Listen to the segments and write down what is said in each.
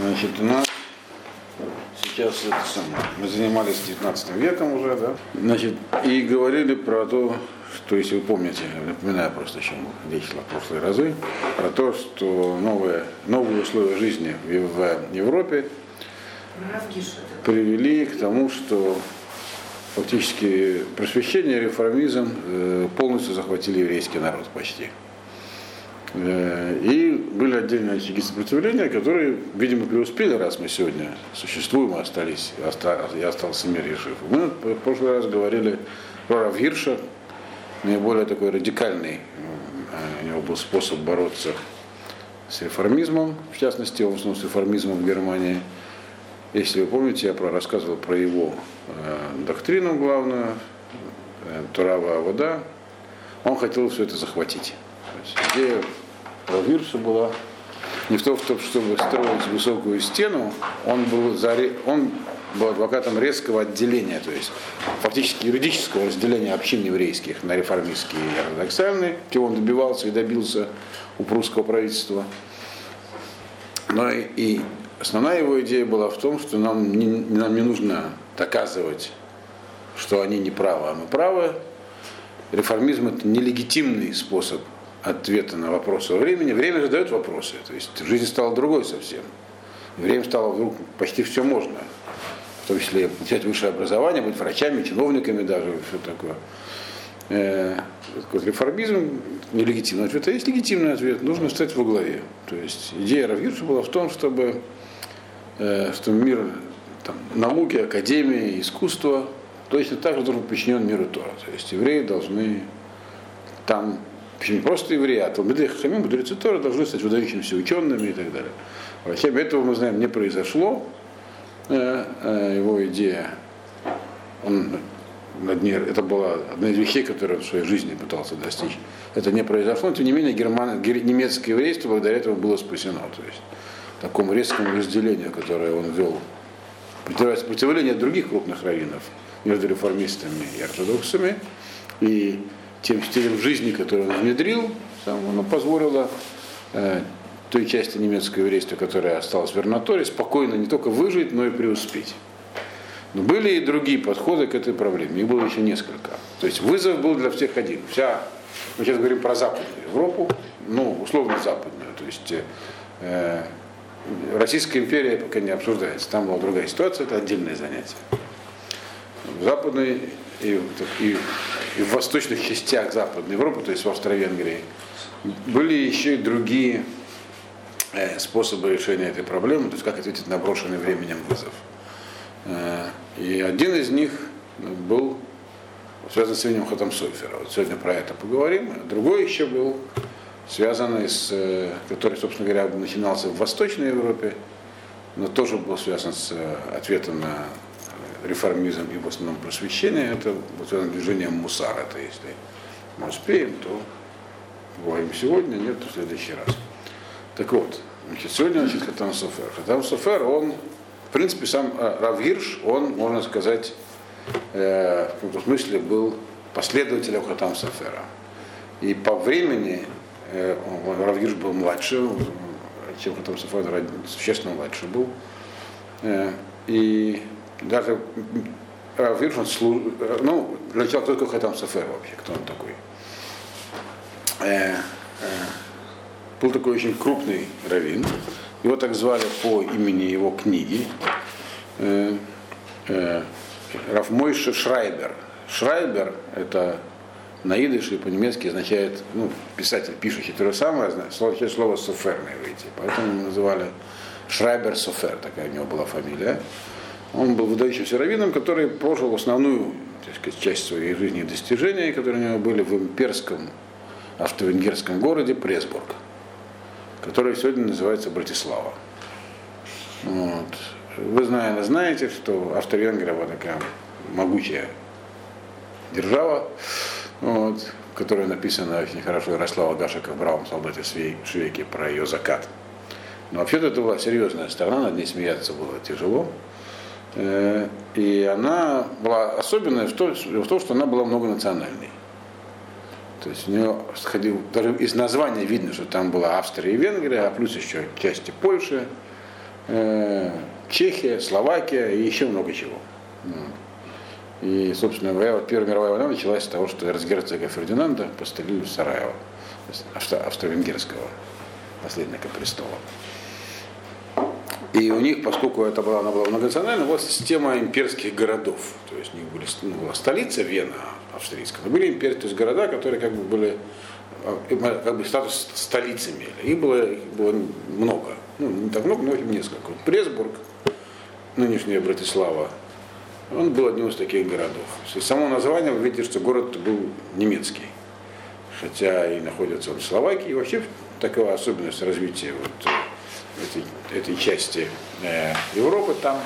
Значит, у нас сейчас это самое, мы занимались 19 веком уже, да? Значит, и говорили про то, что, если вы помните, напоминаю просто, о чем речь шла в прошлые разы, про то, что новые, новые условия жизни в Европе привели к тому, что фактически просвещение, реформизм э, полностью захватили еврейский народ почти. Э, И были отдельные очаги сопротивления, которые, видимо, преуспели, раз мы сегодня существуем остались, и остался мир и жив. Мы в прошлый раз говорили про Равгирша, наиболее такой радикальный э, у него был способ бороться с реформизмом, в частности, в основном с реформизмом в Германии. Если вы помните, я рассказывал про его э, доктрину главную, э, Турава вода. Он хотел все это захватить. То есть идея Равирса была не в том, чтобы строить высокую стену, он был, за, он был адвокатом резкого отделения, то есть фактически юридического разделения общин еврейских на реформистские и ортодоксальные, чего он добивался и добился у прусского правительства. Но и, и основная его идея была в том, что нам не, нам не нужно доказывать, что они не правы, а мы правы. Реформизм это нелегитимный способ ответа на вопросы во времени. Время задает вопросы. То есть жизнь стала другой совсем. Время стало вдруг почти все можно. В том числе получать высшее образование, быть врачами, чиновниками даже, все такое. Э, такой реформизм нелегитимный ответ, а есть легитимный ответ, нужно стать во главе. То есть идея Равгирша была в том, чтобы, э, что мир там, науки, академии, искусства точно так же должен быть подчинен миру Тора. То есть евреи должны там, причем не просто евреи, а Талмиды Хахамим, мудрецы Тора должны стать выдающимися учеными и так далее. Врачами этого, мы знаем, не произошло. Э, э, Его идея, он над ней, это была одна из вещей, которые он в своей жизни пытался достичь. Это не произошло, но тем не менее герман, гер- немецкое еврейство благодаря этому было спасено. То есть такому резкому разделению, которое он вел, сопротивление других крупных раввинов между реформистами и ортодоксами, и тем стилем жизни, который он внедрил, оно позволило э, той части немецкого еврейства, которая осталась в Вернаторе, спокойно не только выжить, но и преуспеть. Но были и другие подходы к этой проблеме. Их было еще несколько. То есть вызов был для всех один. Вся, мы сейчас говорим про Западную Европу, ну, условно западную. То есть э, Российская империя пока не обсуждается. Там была другая ситуация, это отдельное занятие. В Западной и, и, и в восточных частях Западной Европы, то есть в Австро-Венгрии, были еще и другие э, способы решения этой проблемы, то есть как ответить на брошенный временем вызов. Э, И один из них был связан с именем Хатам Сойфера. Вот сегодня про это поговорим. Другой еще был связанный с, э, который, собственно говоря, начинался в Восточной Европе, но тоже был связан с ответом на реформизм и в основном просвещение. Это вот связано с движением Мусара. Это если мы успеем, то поговорим сегодня, нет, то в следующий раз. Так вот, значит, сегодня значит, Хатам Софер. Хатам Софер, он, в принципе, сам э, Равгирш, он, можно сказать, э, в каком-то смысле был последователем Хатам Софера. И по времени э, Равгирш был младше, чем Хатам Софер, существенно младше был. Э, и даже Равгирш, он слу- э, ну, для начала, кто такой Хатам Софер вообще, кто он такой? Э, э, был такой очень крупный раввин. Его так звали по имени его книги. Э, э, Шрайбер. Шрайбер – это на идыше по-немецки означает, ну, писатель, пишущий то же самое, слово, слово «софер» на иврите. Поэтому называли Шрайбер Софер, такая у него была фамилия. Он был выдающимся раввином, который прожил основную так сказать, часть своей жизни и достижений, которые у него были в имперском австро-венгерском городе Пресбург, который сегодня называется Братислава. Вот. Вы, наверное, знаете, что Австро-Венгрия была такая могучая держава, вот, в которой написано очень хорошо Ярослава Гашика в «Бравом солдате Швейке» про ее закат. Но вообще-то это была серьезная страна, над ней смеяться было тяжело. Э, И она была особенная в том, что она была многонациональной. То есть у нее сходил, даже из названия видно, что там была Австрия и Венгрия, а плюс еще части Польши, э, Чехия, Словакия и еще много чего. И, собственно Первая мировая война началась с того, что эрцгерцога Фердинанда пострелили в Сараево, австро-венгерского наследника престола. И у них, поскольку это была, она была многонациональная, была система имперских городов. То есть у них были, ну, была столица Вена австрийская, но были империи, то есть города, которые как бы были а, как бы статус столицы имели. Их было, их было много. Ну, не так много, но несколько. Пресбург, нынешняя Братислава, он был одним из таких городов. Из самого названия вы видите, что город был немецкий. Хотя и находится он в Словакии. И вообще такая особенность развития вот этой, этой части э, Европы. Там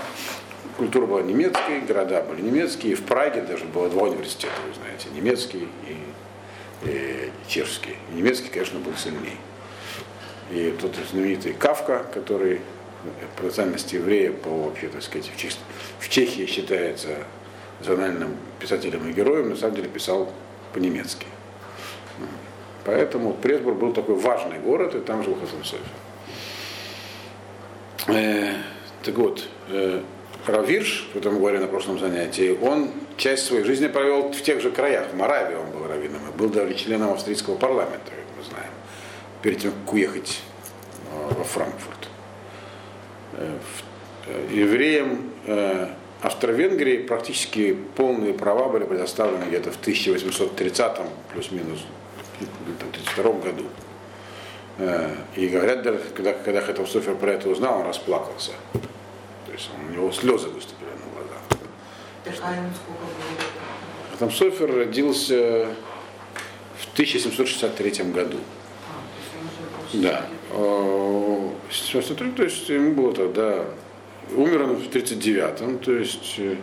культура была немецкая, города были немецкие. В Праге даже было два университета, вы знаете, немецкий и, и чешский. И немецкий, конечно, был сильнее. И тот знаменитый Кавка, который по национальности еврея, по вообще, так сказать, в, Чех... в Чехии считается национальным писателем и героем, на самом деле писал по-немецки. Поэтому Пресбург был такой важный город, и там жил Хасан Софер. Э, так вот, э, Равирш, о говорили на прошлом занятии, он часть своей жизни провел в тех же краях. В Моравии он был раввином и был даже членом австрийского парламента, как мы знаем, перед тем, как уехать э, во Франкфурт. Э, э, евреям Австро-Венгрии практически полные права были предоставлены где-то в 1830 плюс-минус 1932 году. И говорят, даже, когда, когда Хэтов Софер про это узнал, он расплакался. То есть он, у него слезы выступили на глазах. Хэтом Софер родился в 1763 году. А, да. То есть ему было тогда, умер он в 39-м, то есть э,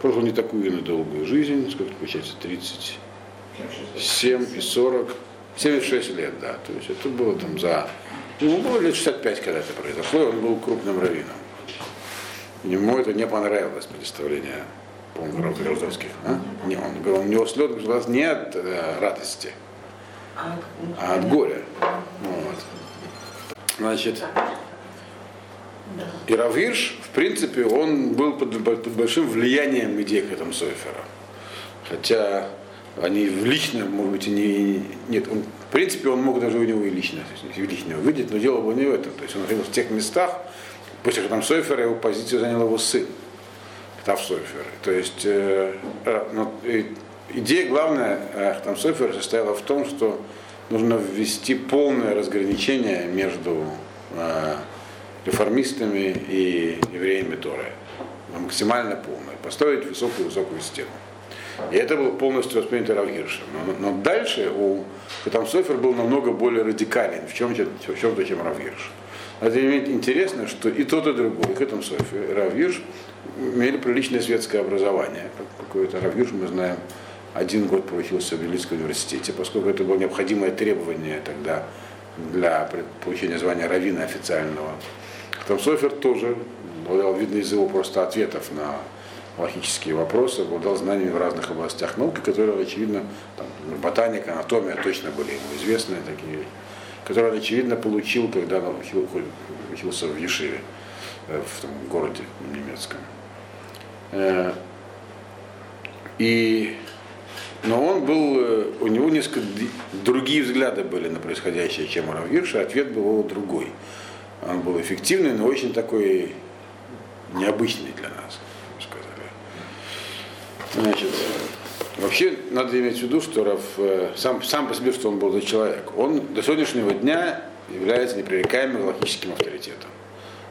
прожил не такую и долгую жизнь, сколько получается, 37 и 40, 76 лет, да, то есть это было там за, ему было лет 65, когда это произошло, и он был крупным раввином. Ему это не понравилось, представление по-моему, гражданских. А? Не, он, у него слез глаз не от э, радости, а от горя. Вот. Значит, и Равирш, в принципе, он был под, под большим влиянием идей Хэтам Сойфера. Хотя они в личном, может быть, и не. Нет, он, в принципе, он мог даже у него и лично, и лично увидеть, но дело было не в этом. То есть он находился в тех местах, после Хэтам Сойфера его позицию занял его сын, Хэтам Сойфер. То есть э, э, ну, идея главная э, Хэтам Сойфера состояла в том, что нужно ввести полное разграничение между э, реформистами и евреями Торы. Максимально полное. Построить высокую-высокую стену. И это было полностью воспринято Равгиршем. Но, но дальше у Хатам Софер был намного более радикален в чем-то, в чем-то чем Равгирш. Имеет интересно, что и тот, и другой, и Хатам Софер, и Равгирш имели приличное светское образование. Какое-то Равгирш мы знаем один год проучился в Великом университете, поскольку это было необходимое требование тогда для получения звания равина официального. Там Софер тоже, видно из его просто ответов на логические вопросы, обладал знаниями в разных областях науки, которые, очевидно, там, ботаника, анатомия точно были ему известны, такие, которые он, очевидно, получил, когда он учился в Ешиве, э, в том городе немецком. Э, и но он был, э, у него несколько другие взгляды были на происходящее, чем у Равгирша, ответ был другой. Он был эффективный, но очень такой необычный для нас. Значит, вообще надо иметь в виду, что Рав, э, сам, сам по себе, что он был за человек, он до сегодняшнего дня является непререкаемым логическим авторитетом.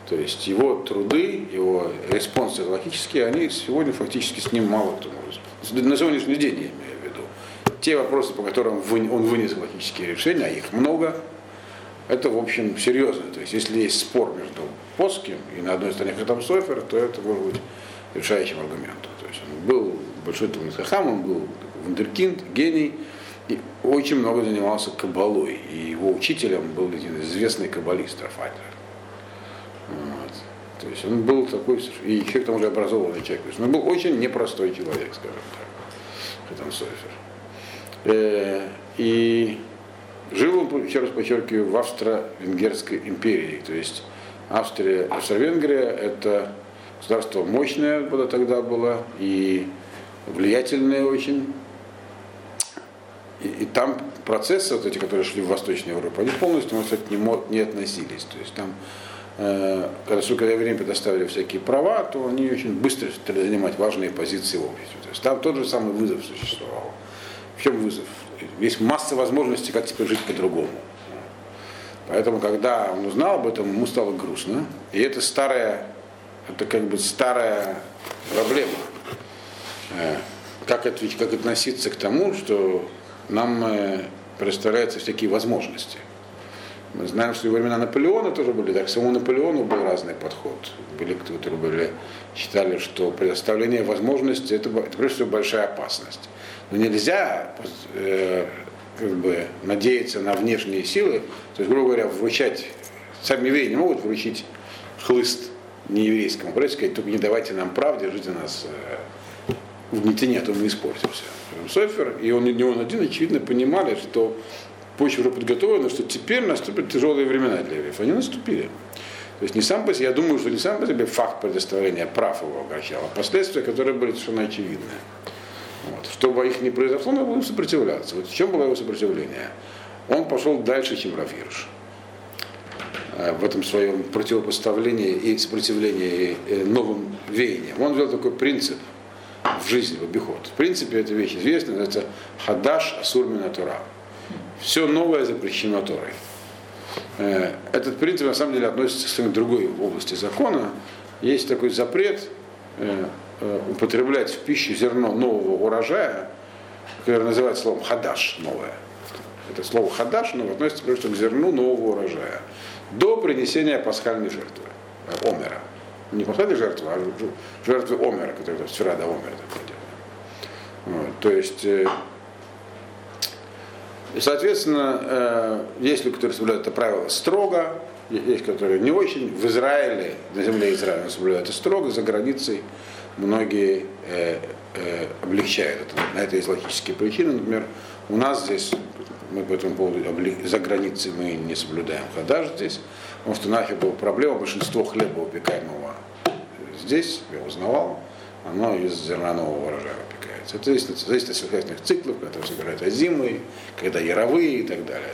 То есть его труды, его респонсы логические, они сегодня фактически с ним мало кто может. На сегодняшний день я имею те вопросы, по которым он вынес логические решения, а их много, это, в общем, серьезно. То есть, если есть спор между Поским и на одной стороне Хатам Софер, то это может быть решающим аргументом. То есть, он был большой Талмит Хахам, он был вундеркинд, гений, и очень много занимался кабалой. И его учителем был один известный каббалист Рафаэль. Вот. То есть он был такой, и еще к тому же образованный человек. То есть он был очень непростой человек, скажем так, Хатам Софер. Э, и жил он, еще раз подчеркиваю, в Австро-Венгерской империи. То есть Австрия, Австро-Венгрия это государство мощное было тогда было и влиятельное очень. И, и там процессы, вот эти, которые шли в Восточной Европе, они полностью, можно сказать, не, не относились. То есть там, э, когда сколько время предоставили всякие права, то они очень быстро стали занимать важные позиции в обществе. То есть там тот же самый вызов существовал. В чем вызов? Есть масса возможностей, как теперь жить по-другому. Поэтому, когда он узнал об этом, ему стало грустно. И это старая, это как бы старая проблема. Э, как, ответить, как относиться к тому, что нам э, представляются всякие возможности. Мы знаем, что во времена Наполеона тоже были так. Самому Наполеону был разный подход. Были кто, которые были, считали, что предоставление возможностей это, это прежде всего большая опасность. Но нельзя э, как бы, надеяться на внешние силы, то есть, грубо говоря, вручать, сами евреи не могут вручить хлыст нееврейскому, просто сказать, только не давайте нам прав, держите нас э, в гнетине, а то мы испортимся. Софер, и он, и он один, очевидно, понимали, что почва уже подготовлена, что теперь наступят тяжелые времена для евреев. Они наступили. То есть не сам по себе, я думаю, что не сам по себе факт предоставления прав его огорчал, а последствия, которые были совершенно очевидны. Вот. Чтобы их не произошло, надо было сопротивляться. Вот в чем было его сопротивление? Он пошел дальше, чем Рафирш э, в этом своем противопоставлении и сопротивлении э, новым веяниям. Он ввел такой принцип в жизни, в обиход. В принципе, эта вещь известна, называется хадаш асурмина тура. Все новое запрещено Торой. Э, этот принцип на самом деле относится к другой области закона. Есть такой запрет Э, употреблять в пищу зерно нового урожая, которое называется словом хадаш новое. Это слово хадаш но относится просто к зерну нового урожая. До принесения пасхальной жертвы, э, омера. Не пасхальной жертвы, а жертвы омера, которая вчера до омера вот. То есть, э, соответственно, есть люди, которые соблюдают это правило строго, есть, которые не очень. В Израиле, на земле Израиля соблюдают это строго, за границей многие э, э, облегчают это. На это есть логические причины. Например, у нас здесь, мы по этому поводу за границей мы не соблюдаем хадаш здесь, потому что нафиг была проблема, большинство хлеба упекаемого здесь, я узнавал, оно из зернового урожая выпекается. Это зависит, зависит от сельскохозяйственных циклов, когда собирают озимые, когда яровые и так далее.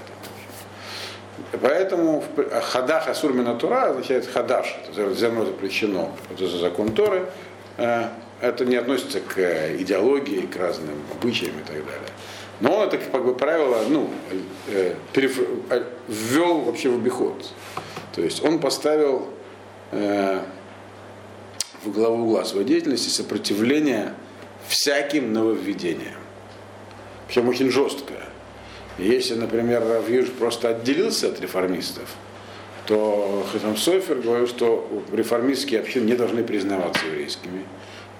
Поэтому хадах асурмина тура означает хадаш, это зерно запрещено, это за закон Торы, это не относится к э, идеологии, к разным обычаям и так далее. Но это, как бы, правило, ну, э, переф... ввел вообще в обиход. То есть он поставил э, в главу угла своей деятельности сопротивление всяким нововведениям. Причем очень жесткое. Если, например, Равьюш просто отделился от реформистов, то Хасам Софер говорил, что реформистские общины не должны признаваться еврейскими.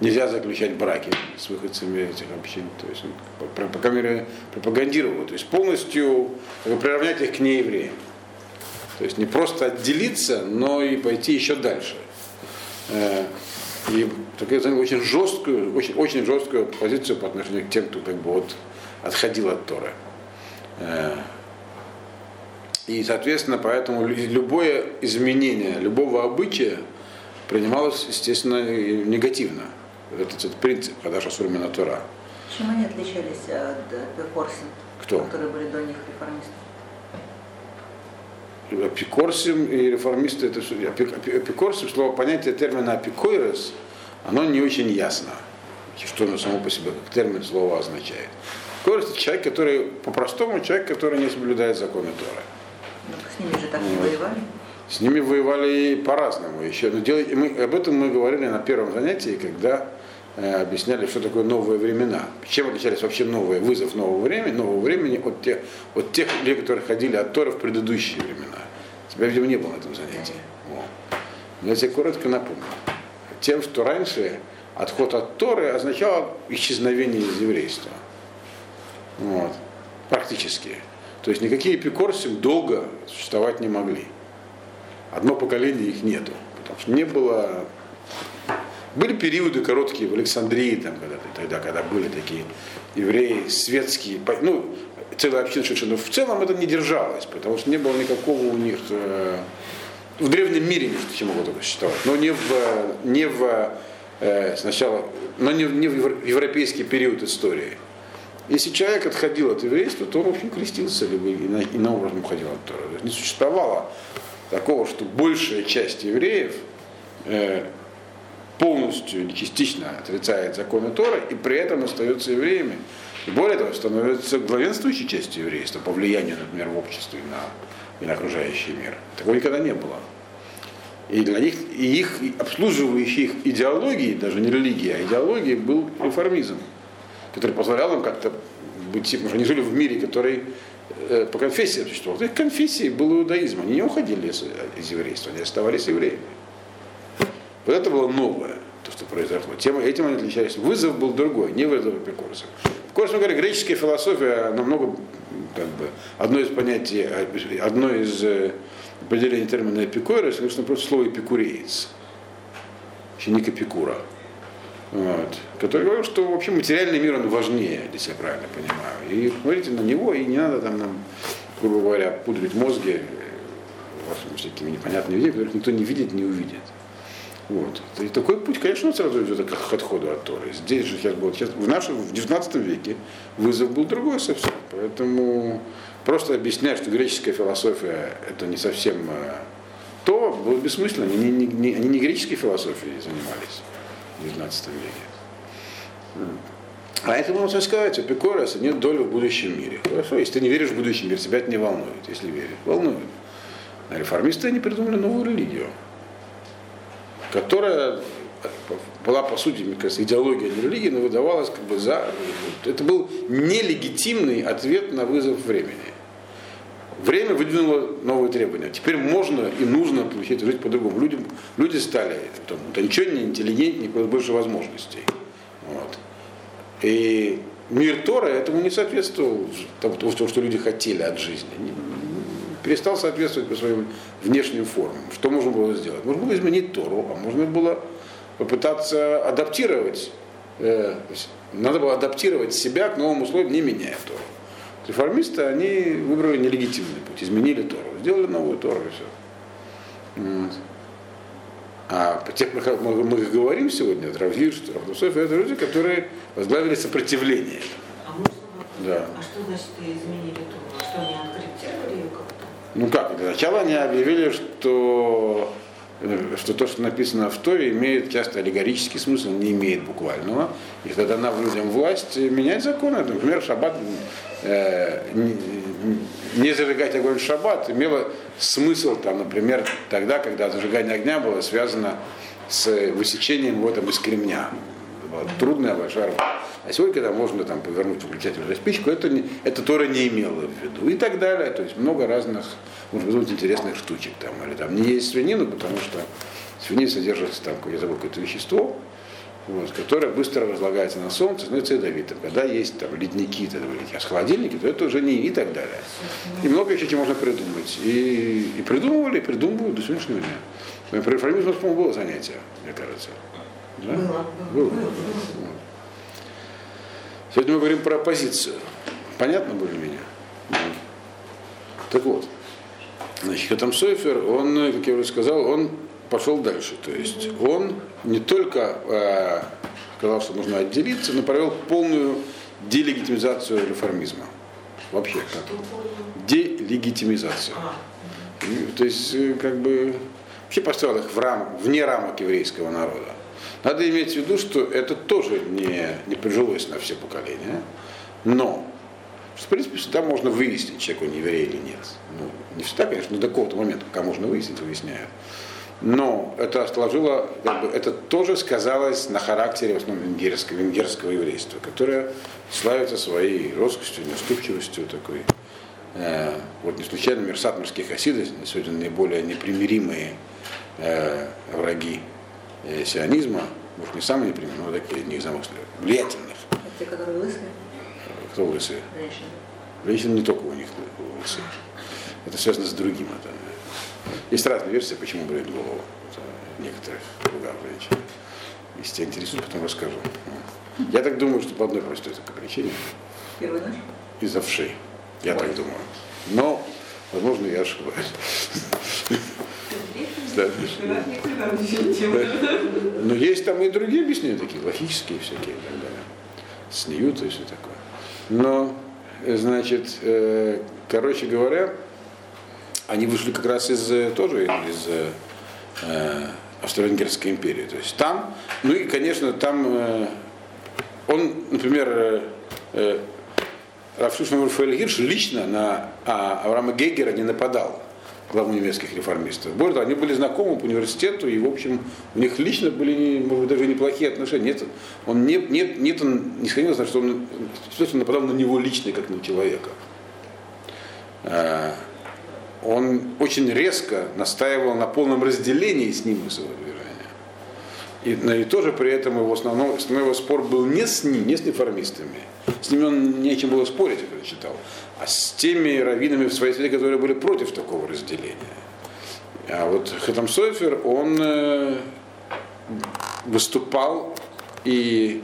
Нельзя заключать браки с выходцами этих общин. То есть он, по, крайней мере, пропагандировал. То есть полностью приравнять их к неевреям. То есть не просто отделиться, но и пойти еще дальше. Э, и такая очень жесткую, очень, очень жесткую позицию по отношению к тем, кто как бы вот отходил от Торы. Э, и, соответственно, поэтому любое изменение любого обычая принималось, естественно, негативно. Этот, этот принцип, когда Шасурмина Тура. Чем они отличались от Пекорсин, Кто? которые были до них реформистов? Апикорсим и реформисты, это апикорсим, слово понятие термина апикойрес, оно не очень ясно, что оно само по себе, как термин слова означает. Апикорес это человек, который, по-простому, человек, который не соблюдает законы Торы. Ну, с ними же так не воевали. С ними воевали по-разному еще. Но делать, мы, об этом мы говорили на первом занятии, когда э, объясняли, что такое новые времена. Чем отличались вообще новые, вызов нового времени, нового времени от тех, от тех людей, которые ходили от Тора в предыдущие времена. Тебя, видимо, не было на этом занятии. Вот. Но я тебе коротко напомню. Тем, что раньше отход от Торы означал исчезновение из еврейства. Вот. Практически. То есть никакие эпикорсим долго существовать не могли. Одно поколение их нету. Потому что не было... Были периоды короткие в Александрии, там, когда, тогда, когда были такие евреи светские, ну, целая община, но в целом это не держалось, потому что не было никакого у них э, в древнем мире не могло только существовать, но не в, не в э, сначала, но не, не в европейский период истории. Если человек отходил от еврейства, то он, в общем, крестился, либо иным образом уходил от Тора. Не существовало такого, что большая часть евреев э, полностью или частично отрицает законы Тора и при этом остается евреями. И более того, становится главенствующей частью еврейства по влиянию, например, в обществе и на, и на окружающий мир. Такого никогда не было. И для них, и их обслуживающей их идеологии, даже не религия, а идеология был реформизм, который позволял им как-то быть, потому что они жили в мире, который э, по конфессии существовал. Их конфессией был иудаизм, они не уходили из, из еврейства, они оставались евреями. Вот это было новое, то, что произошло. Тем, этим они отличались. Вызов был другой, не вызов Эпикурса. Эпикурс, мы говорим, греческая философия намного, как бы, одно из понятий, одно из э, определений термина эпикура, конечно, просто слово эпикуреец, ученик Эпикура. Вот, который говорил, что вообще материальный мир он важнее, если я правильно понимаю. И смотрите на него, и не надо там нам, грубо говоря, пудрить мозги всякими непонятными идеями, которых никто не видит, не увидит. Вот. И такой путь, конечно, сразу идет к отходу от Торы. Здесь же сейчас был, сейчас, в нашем, в 19 веке вызов был другой совсем. Поэтому просто объяснять, что греческая философия это не совсем э, то, было бессмысленно. Они не, не, они не греческой философией занимались 19 веке. Поэтому можно сказать, Эпикорос нет доли в будущем мире. Хорошо, если ты не веришь в будущий мир, тебя это не волнует. Если веришь, волнует. А реформисты не придумали новую религию которая была, по сути, мне кажется, идеология не религии, но выдавалась как бы за... Это был нелегитимный ответ на вызов времени. Время выдвинуло новые требования. Теперь можно и нужно получить жить по-другому. Люди, люди стали там, утонченнее, интеллигентнее, больше возможностей. Вот. И мир Тора этому не соответствовал тому, что люди хотели от жизни перестал соответствовать по своим внешним формам. Что можно было сделать? Можно было изменить Тору, а можно было попытаться адаптировать, э, надо было адаптировать себя к новым условиям, не меняя Тору. Реформисты, они выбрали нелегитимный путь, изменили Тору, сделали новую Тору и все. Вот. А по тех, мы, мы говорим сегодня, Равгир, Равдусофия, это люди, которые возглавили сопротивление. А можно Да. А что значит изменили Тору? Что они откорректировали ее как-то? Ну как, для начала они объявили, что, что то, что написано в Торе, имеет часто аллегорический смысл, не имеет буквального. И когда дана людям власть менять законы, например, шаббат, э, не зажигать огонь в шаббат имело смысл, там, например, тогда, когда зажигание огня было связано с высечением его там, из кремня. Была трудная большая работа. А сегодня, когда можно там, повернуть выключатель спичку, это, не, это Тора не имело в виду. И так далее. То есть много разных, может быть, интересных штучек. Там, или там не есть свинину, потому что в свинине содержится там, я забыл, какое-то вещество, вот, которое быстро разлагается на солнце, становится ядовитым. Когда есть там ледники, тогда, а с холодильники, то это уже не и так далее. И много еще чего можно придумать. И, и придумывали, и придумывают до сегодняшнего дня. Про реформизм, по-моему, было занятие, мне кажется. Да? Было. было. было. Сегодня мы говорим про оппозицию. Понятно более-менее? Так вот, значит, Хатам Сойфер, он, как я уже сказал, он пошел дальше. То есть он не только э, сказал, что нужно отделиться, но провел полную делегитимизацию реформизма. Вообще. Как? Делегитимизацию. То есть, э, как бы, вообще поставил их в рам, вне рамок еврейского народа. Надо иметь в виду, что это тоже не, не прижилось на все поколения, но в принципе, всегда можно выяснить, человек он еврей или нет. Ну, не всегда, конечно, но до какого-то момента, пока можно выяснить, выясняют. Но это сложило, как бы, это тоже сказалось на характере в основном венгерского, венгерского еврейства, которое славится своей роскостью, неуступчивостью такой. Э, вот не случайно Мерсат морских хасиды сегодня наиболее непримиримые э, враги сионизма, может не самые неприменные, но такие не замысловые, влиятельных. Те, которые лысые? Кто лысые? Женщины. Женщины не только у них лысые. Это связано с другим. Это, есть разные версии, почему бреют голову некоторых других женщин. Если тебя интересует, потом расскажу. Я так думаю, что по одной простой только причине. Первый нож? Из-за вшей. Я Ой. так думаю. Но, возможно, я ошибаюсь. Да, Но есть там и другие объяснения такие, логические всякие и так далее. Смеются и все такое. Но, э, значит, э, короче говоря, они вышли как раз из э, тоже из э, Австро-Венгерской империи. То есть там, ну и, конечно, там э, он, например, э, Рафшушин Рафаэль Гирш лично на а, Авраама Гейгера не нападал главу немецких реформистов. Более того, они были знакомы по университету, и, в общем, у них лично были, может быть, даже неплохие отношения. Нет, он не, нет, нет, он не сходился, что он, он нападал на него лично, как на человека. А, он очень резко настаивал на полном разделении с ним движения. И, и тоже при этом его основной, основной его спор был не с ним, не с реформистами. С ними он не о чем было спорить, я когда читал а с теми раввинами в своей среде, которые были против такого разделения. А вот Хатам Сойфер, он э, выступал и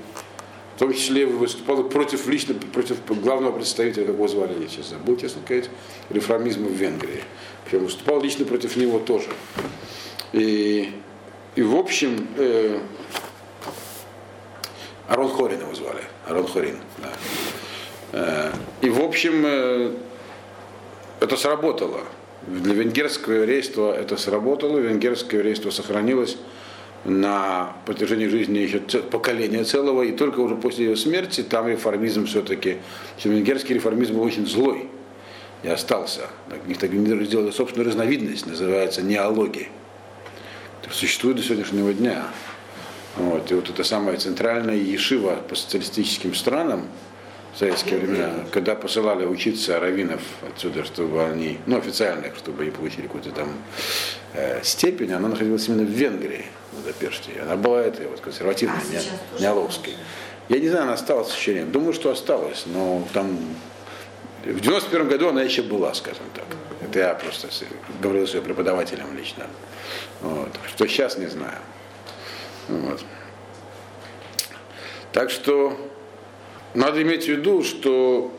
в том числе выступал против лично, против главного представителя, как его звали, я сейчас забыл, честно сказать, реформизма в Венгрии. Причем выступал лично против него тоже. И, и в общем, э, Арон Хорин его звали, Арон Хорин, да. Э, и в общем э, это сработало. Для венгерского еврейства это сработало, венгерское еврейство сохранилось на протяжении жизни еще поколения целого, и только уже после ее смерти там реформизм все-таки, венгерский реформизм был очень злой и остался. У них так сделали собственную разновидность, называется неология, существует до сегодняшнего дня. Вот. И вот это самая центральная ешива по социалистическим странам, в советские времена, когда посылали учиться раввинов отсюда, чтобы они, ну, официальных, чтобы они получили какую-то там э, степень, она находилась именно в Венгрии, в Будапеште. Она была этой вот консервативной, а не, неоловской. Я не знаю, она осталась еще нет. Думаю, что осталась, но там в 91 году она еще была, скажем так. Это я просто говорил с ее преподавателем лично. Вот. Что сейчас не знаю. Вот. Так что надо иметь в виду, что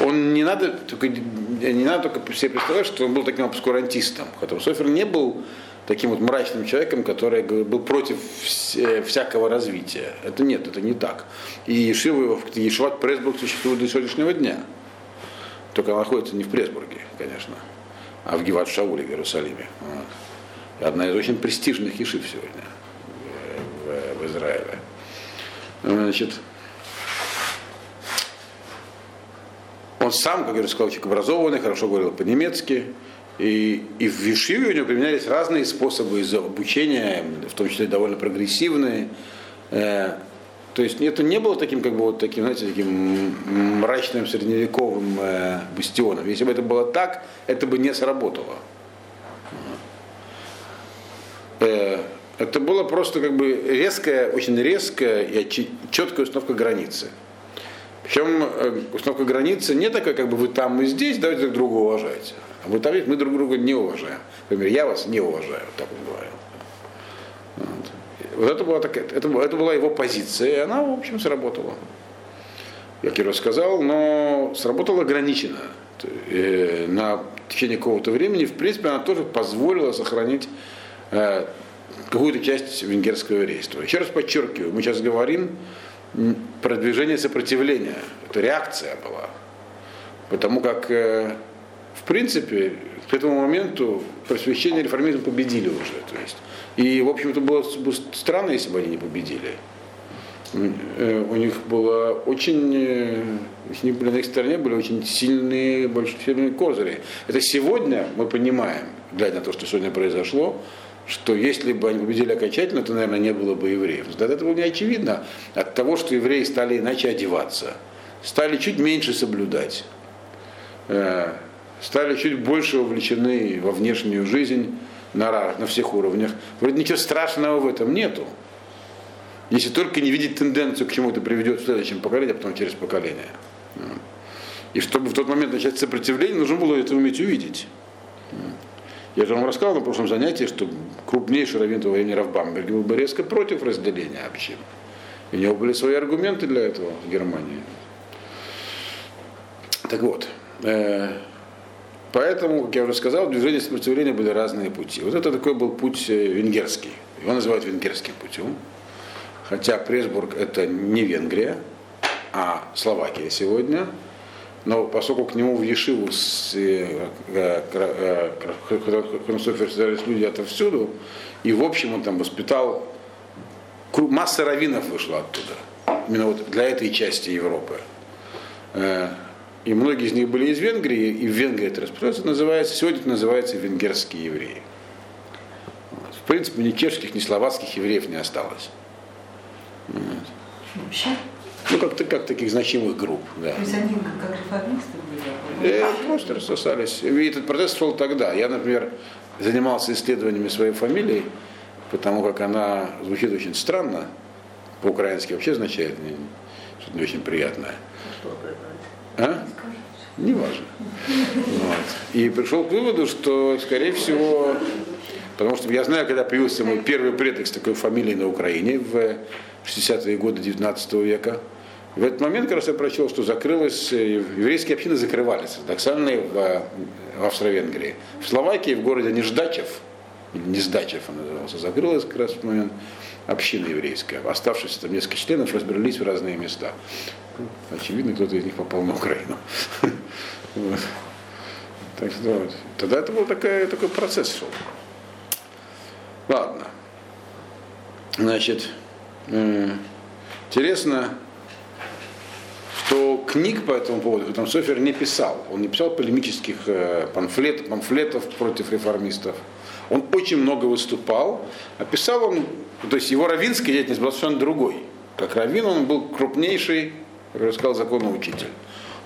он не надо, только, не надо только себе представлять, что он был таким обскурантистом. Хотя Софер не был таким вот мрачным человеком, который был против всякого развития. Это нет, это не так. И Ешива, Ешиват Пресбург существует до сегодняшнего дня. Только она находится не в Пресбурге, конечно, а в Гиват Шауле в Иерусалиме. Вот. Одна из очень престижных ешив сегодня в, в, Израиле. Значит, Он сам, как я сказал, человек образованный, хорошо говорил по-немецки. И, и в Вишиве у него применялись разные способы обучения, в том числе довольно прогрессивные. То есть это не было таким, как бы вот таким, знаете, таким мрачным средневековым э, бастионом. Если бы это было так, это бы не сработало. Э, это было просто как бы резкая, очень резкая и четкая установка границы. Причем э, установка границы не такая, как бы вы там, мы здесь, давайте друг друга уважайте. А вы там, мы друг друга не уважаем. Например, я вас не уважаю, так он говорил. Вот. Вот это, была такая, это, это была его позиция, и она, в общем, сработала. Я рассказал, но сработала ограниченно. Э, на течение какого-то времени, в принципе, она тоже позволила сохранить э, какую-то часть венгерского еврейства. Еще раз подчеркиваю, мы сейчас говорим продвижение сопротивления. Это реакция была. Потому как, э, в принципе, к этому моменту просвещение и реформизм победили уже. То есть, и, в общем, это было бы странно, если бы они не победили. Э, у них было очень, э, они были на их стороне были очень сильные, большие сильные козыри. Это сегодня мы понимаем, глядя на то, что сегодня произошло, что если бы они победили окончательно, то, наверное, не было бы евреев. Тогда это было не очевидно от того, что евреи стали иначе одеваться, стали чуть меньше соблюдать, э, стали чуть больше вовлечены во внешнюю жизнь на, на всех уровнях. Вроде ничего страшного в этом нету. Если только не видеть тенденцию, к чему это приведет в следующем поколении, а потом через поколение. И чтобы в тот момент начать сопротивление, нужно было это уметь увидеть. Я же вам рассказал на прошлом занятии, что крупнейший раввин того времени Равбамберг был бы резко против разделения общин. У него были свои аргументы для этого в Германии. Так вот, э, Поэтому, как я уже сказал, в движении сопротивления были разные пути. Вот это такой был путь э, венгерский. Его называют венгерским путем. Хотя Пресбург это не Венгрия, а Словакия сегодня. Но поскольку к нему в Ешиву с Хронософер собирались люди отовсюду, и в общем он там воспитал, масса раввинов вышла оттуда. Именно вот для этой части Европы. И многие из них были из Венгрии, и в Венгрии это распространяется, называется, сегодня это называется венгерские евреи. В принципе, ни чешских, ни словацких евреев не осталось. Вообще? Ну, как, как таких значимых групп, да. То есть они как, реформисты были? Э, просто рассосались. И этот процесс шел тогда. Я, например, занимался исследованиями своей фамилии, потому как она звучит очень странно. По-украински вообще означает что-то не очень приятное. А? Неважно. Вот. И пришел к выводу, что, скорее всего, потому что я знаю, когда появился мой первый предок с такой фамилией на Украине в 60-е годы 19 века, в этот момент как раз я прочел, что закрылась, еврейские общины закрывались, ортодоксальные в, в Австро-Венгрии. В Словакии, в городе Неждачев, Нездачев он назывался, закрылась как раз в момент община еврейская. Оставшиеся там несколько членов разбрались в разные места. Очевидно, кто-то из них попал на Украину. Так что. Тогда это был такой, процесс шел. Ладно. Значит, интересно, что книг по этому поводу там Софер не писал. Он не писал полемических э, памфлет, памфлетов против реформистов. Он очень много выступал. Описал он, то есть его равинская деятельность была совершенно другой. Как раввин он был крупнейший как я сказал, законоучитель.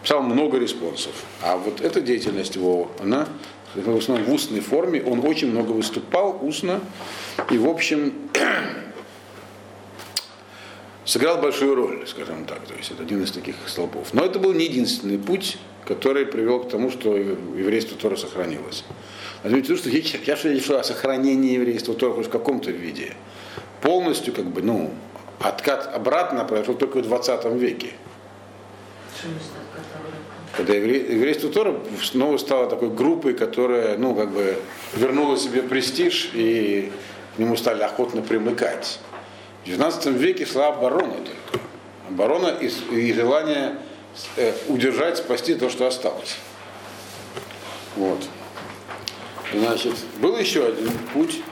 Писал много респонсов. А вот эта деятельность его, она в основном в устной форме. Он очень много выступал устно. И, в общем, сыграл большую роль, скажем так. То есть это один из таких столпов. Но это был не единственный путь, который привел к тому, что еврейство тоже сохранилось. Возьмите что я речь о сохранении еврейства тоже хоть в каком-то виде. Полностью, как бы, ну, откат обратно произошел только в 20 веке. Когда еврейство тоже снова стало такой группой, которая, ну, как бы, вернула себе престиж и к нему стали охотно примыкать. В 19 веке шла оборона только. Оборона и, и желание э, удержать, спасти то, что осталось. Вот. Значит, был еще один путь,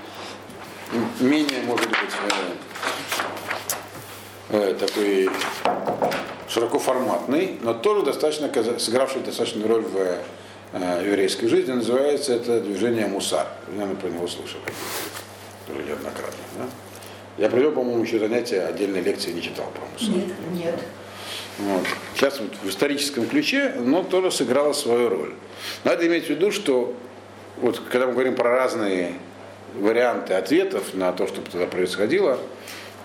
менее, может быть, э, э, такой широкоформатный, но тоже достаточно сыгравший достаточную роль в э, еврейской жизни. Называется это движение Мусар. Наверное, про него слышали тоже неоднократно. Да? Я провел, по-моему, еще занятия отдельной лекции не читал Мусар. Нет, нет. Вот. Сейчас вот в историческом ключе, но тоже сыграло свою роль. Надо иметь в виду, что вот когда мы говорим про разные варианты ответов на то, что тогда происходило,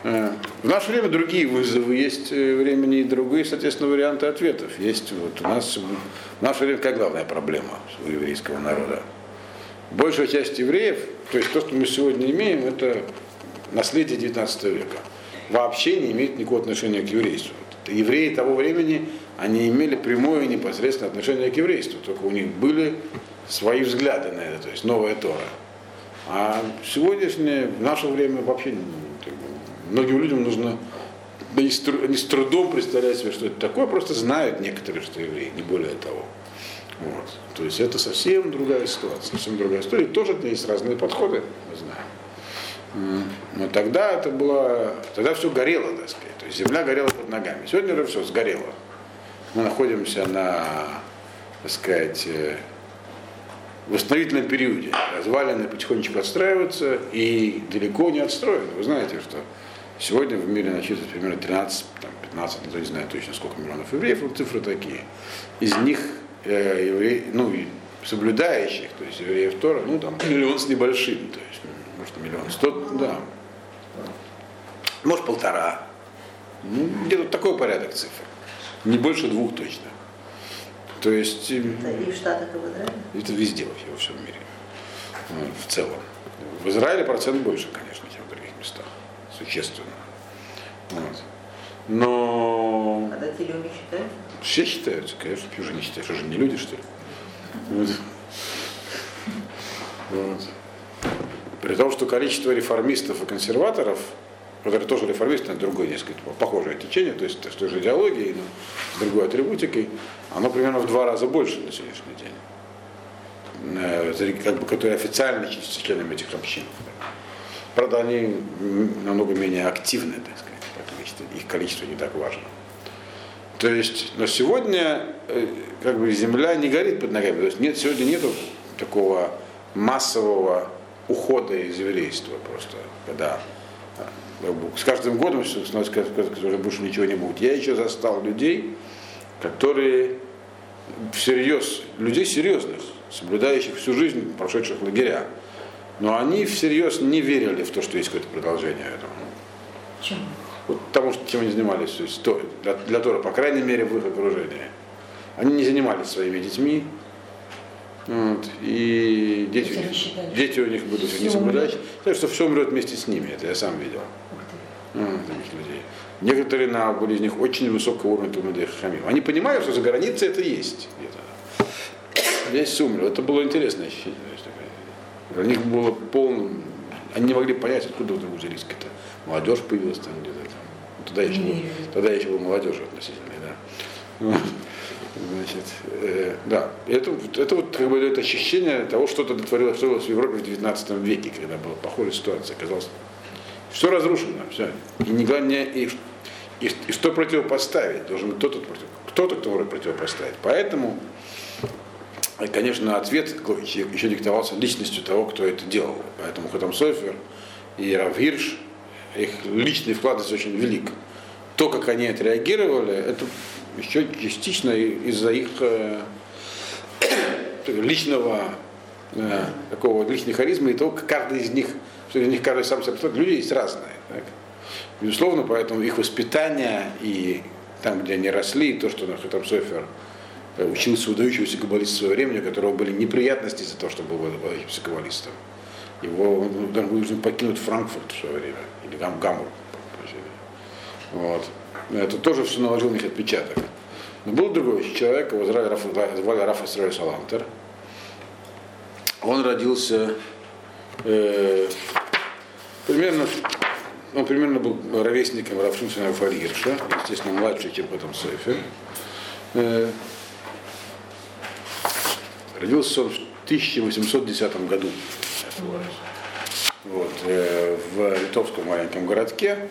Э, в наше время другие вызовы есть, э, времени и другие, соответственно, варианты ответов. Есть вот у нас в наше время какая главная проблема у еврейского народа? Большая часть евреев, то есть то, что мы сегодня имеем, это наследие 19 века. Вообще не имеет никакого отношения к еврейству. Евреи того времени, они имели прямое и непосредственное отношение к еврейству, только у них были свои взгляды на это, то есть новая Тора. А сегодняшнее, в наше время вообще многим людям нужно они с трудом представляют себе, что это такое, просто знают некоторые, что евреи, не более того. Вот. То есть это совсем другая ситуация, совсем другая история. Тоже есть разные подходы, мы знаем. Но тогда это было, тогда все горело, так сказать. То есть земля горела под ногами. Сегодня уже все сгорело. Мы находимся на, так сказать, э, восстановительном периоде. Развалины потихонечку отстраиваются и далеко не отстроены. Вы знаете, что Сегодня в мире насчитывается примерно 13, там, 15, ну, не знаю точно сколько миллионов евреев, но цифры такие. Из них э, евреи, ну, соблюдающих, то есть евреев Тора, ну, там, миллион с небольшим, то есть, может, миллион сто, да. Может, полтора. Ну, где-то такой порядок цифр. Не больше двух точно. То есть... Это и в Штатах, и в Израиле? Это везде вообще, во всем мире. В целом. В Израиле процент больше, конечно, чем в других местах существенно. Вот. Но... А датили считаются? Все считаются, конечно, уже не считают, что же не люди, что ли? Вот. Вот. При том, что количество реформистов и консерваторов, которые тоже реформисты, но другое несколько похожее течение, то есть с той же идеологией, но с другой атрибутикой, оно примерно в два раза больше на сегодняшний день. Э, как бы, которые официально числятся членами этих общин. Правда, они намного менее активны, так сказать, их количество не так важно. То есть, но сегодня э, как бы земля не горит под ногами. То есть нет, сегодня нету такого массового ухода из еврейства просто, когда э, с каждым годом становится, уже больше ничего не будет. Я еще застал людей, которые всерьез, людей серьезных, соблюдающих всю жизнь, прошедших лагеря, но они всерьез не верили в то, что есть какое-то продолжение этому. Чем? Вот тому, чем они занимались, то есть для, для Тора, по крайней мере, в их окружении. Они не занимались своими детьми, вот, и дети, дети у них будут не соблюдать. Так что все умрет вместе с ними, это я сам видел. Вот, таких людей. Некоторые на, были из них очень высокого уровня Тумады Хамим. Они понимают, что за границей это есть где-то. Здесь умер. Это было интересное ощущение. У них было полным. Они не могли понять, откуда вдруг взялись какие-то молодежь появилась там где-то там. Тогда еще, был, тогда еще был молодежь относительно, да. Значит, э, да, это, это вот как бы дает ощущение того, что то творилось, что в Европе в 19 веке, когда была похожая ситуация, оказалось, все разрушено, все. И, не, не, и, и, и что противопоставить? Должен быть кто-то, кто-то, кто может противопоставить. Поэтому, конечно, ответ еще диктовался личностью того, кто это делал. Поэтому Хатам Софер и Равирш, их личный вклад здесь очень велик. То, как они отреагировали, это еще частично из-за их э, личного э, такого личной харизмы и того, как каждый из них, что из них каждый сам себя люди есть разные. Так? Безусловно, поэтому их воспитание и там, где они росли, и то, что Нахатам Софер э, учился выдающегося каббалиста своего времени, у которого были неприятности из-за того, что был выдающимся каббалистом. Его должен покинуть Франкфурт в свое время, или Гам, Гамбург. Вот. Это тоже все наложил на них отпечаток. Но был другой человек, его звали Раф, звали Раф Исраиль Салантер. Он родился э, примерно, он примерно был ровесником Рафшинсона Рафальгирша, естественно, младший, чем потом Сойфер. Э, родился он в 1810 году. Вот, э, в литовском маленьком городке.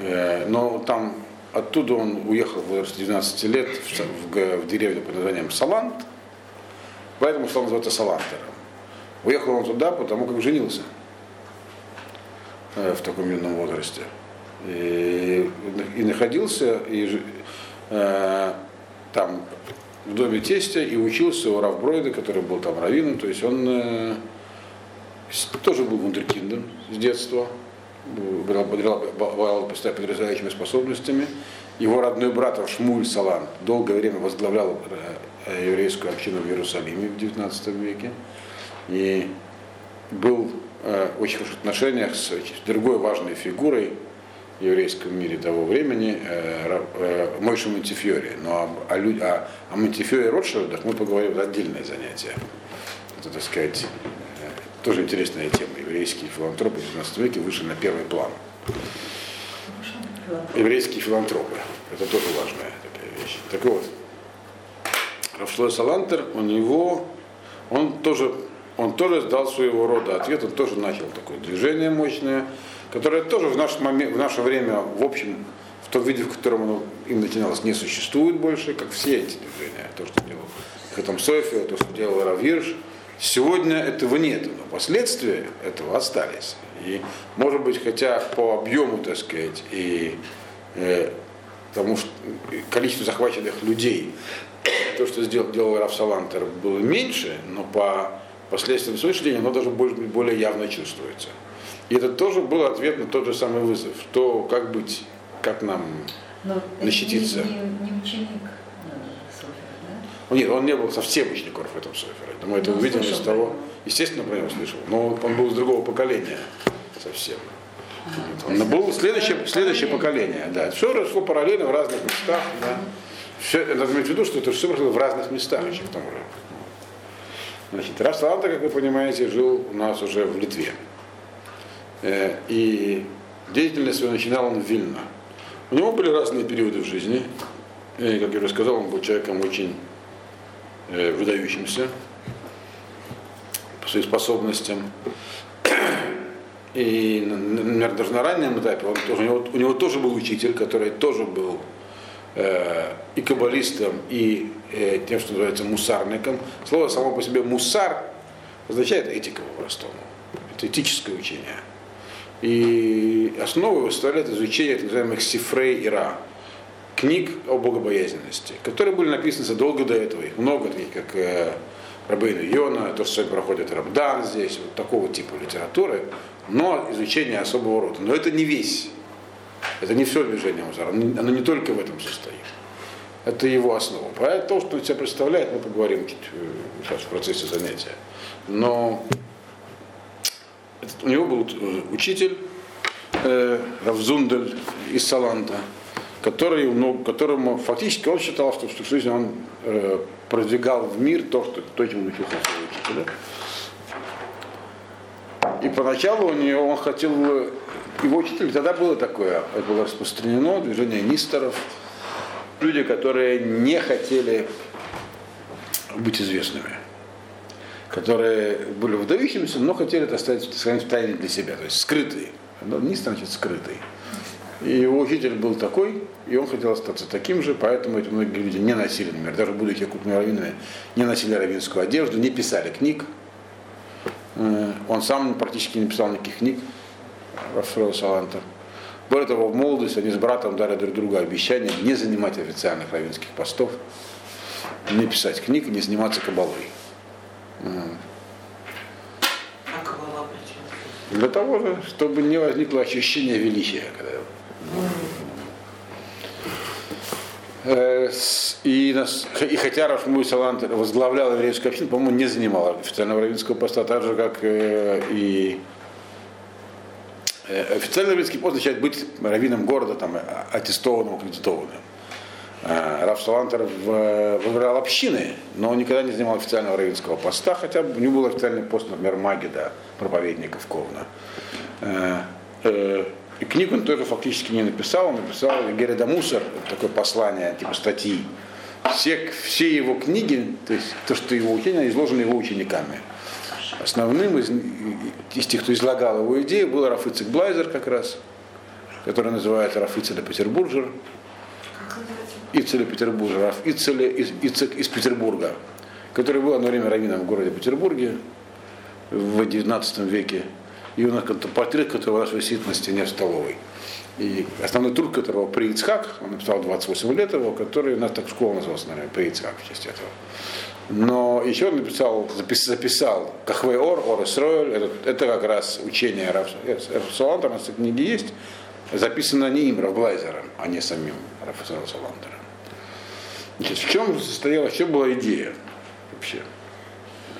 Э, но там оттуда он уехал в возрасте 12 лет в, в, в деревню под названием Салант, поэтому стал называться Салантером. Уехал он туда, потому как женился э, в таком юном возрасте. И, и находился и, э, там в доме тестя и учился у Равбройда, который был там раввином, то есть он э, тоже был вундеркиндом с детства обладал потрясающими способностями. Его родной брат Шмуль Салан долгое время возглавлял э, еврейскую общину в Иерусалиме в XIX веке. И был э, в очень хороших отношениях с другой важной фигурой в еврейском мире того времени, э, Мойшем Монтифьори. Но о, о, о, Монтифьоре Ротшильдах мы поговорим в отдельное занятие. Это, так сказать, тоже интересная тема. Еврейские филантропы в 19 веке вышли на первый план. Еврейские филантропы. Это тоже важная такая вещь. Так вот, Рафшлой Салантер, у него, он тоже, он тоже дал своего рода ответ, он тоже начал такое движение мощное, которое тоже в наш момент, в наше время, в общем, в том виде, в котором оно им начиналось, не существует больше, как все эти движения. То, что делал Хатам София, то, что делал Равирш, Сегодня этого нет, но последствия этого остались. И, может быть, хотя по объему, так сказать, и э, тому что количеству захваченных людей, то, что сделал, делал Раф Салантер, было меньше, но по последствиям день оно даже более, более явно чувствуется. И это тоже был ответ на тот же самый вызов. То, как быть, как нам но защититься. Не, не, не ученик нет, он не был совсем учеником в этом Софера. Думаю, это ну, увидим из того. Естественно, про него слышал. Но он был из другого поколения совсем. Он был следующее, следующее поколение. Да. Все росло параллельно в разных местах. Да. Все, надо иметь в виду, что это все росло в разных местах еще к тому же. Значит, Саланта, как вы понимаете, жил у нас уже в Литве. Э, И деятельность свою начинал он в Вильно. У него были разные периоды в жизни. И, как я уже сказал, он был человеком очень выдающимся по своим способностям. И, например, даже на раннем этапе он тоже, у, него, у него тоже был учитель, который тоже был э, и каббалистом, и э, тем, что называется мусарником. Слово само по себе мусар означает этика по-простому. Это этическое учение. И основу его составляет изучение так называемых сифрей и ра, книг о богобоязненности, которые были написаны задолго до этого. Их много таких, как э, Рабейну Йона, то, что проходит Рабдан здесь, вот такого типа литературы, но изучение особого рода. Но это не весь, это не все движение Музара, оно, не только в этом состоит. Это его основа. Поэтому то, что он себя представляет, мы поговорим чуть, э, сейчас в процессе занятия. Но у него был э, учитель э, Равзундель из Саланта, который, ну, которому фактически он считал, что в жизни он э, продвигал в мир то, что, то, чему учился своего учителя. И поначалу у него он хотел, его учитель, тогда было такое, это было распространено, движение нисторов, люди, которые не хотели быть известными, которые были выдающимися, но хотели это оставить сохранить в тайне для себя, то есть скрытые. Нистор значит скрытый. И его учитель был такой, и он хотел остаться таким же, поэтому эти многие люди не носили, например, даже будучи крупными раввинами, не носили раввинскую одежду, не писали книг. Он сам практически не писал никаких книг, Рафаэл Саланта. Более того, в молодости они с братом дали друг другу обещание не занимать официальных раввинских постов, не писать книг, не заниматься кабалой. А кабала почему? Для того же, чтобы не возникло ощущение величия. Когда... И, нас, и хотя Рафмуй Салант возглавлял еврейскую общину, по-моему, не занимал официального раввинского поста, так же, как э, и э, официальный раввинский пост означает быть раввином города, там, аттестованным, аккредитованным. Раф Салантер возглавлял общины, но он никогда не занимал официального раввинского поста, хотя у него был официальный пост, например, Магида, проповедников Ковна. И книгу он тоже фактически не написал, он написал Гереда Мусор, такое послание, типа статьи. Все, все его книги, то есть то, что его учение, изложено его учениками. Основным из, из тех, кто излагал его идею, был Рафицик Блайзер как раз, который называется Рафицеля Петербуржер. Ицеля Петербурга, Раф Ицеля из, Ицек из Петербурга, который был одно время раввином в городе Петербурге в XIX веке. И у нас портрет, который у нас висит на стене в столовой. И основной труд, которого при Ицхак, он написал 28 лет его, который у нас так школа называлась, наверное, при Ицхак в честь этого. Но еще он написал, запис, записал Кахвей Ор, Ор Исроэль, это, это как раз учение Рафсалан, там эти книги есть, записано не им, Равглайзером, а не самим Рафсаландером. Значит, в чем состояла, в чем была идея вообще?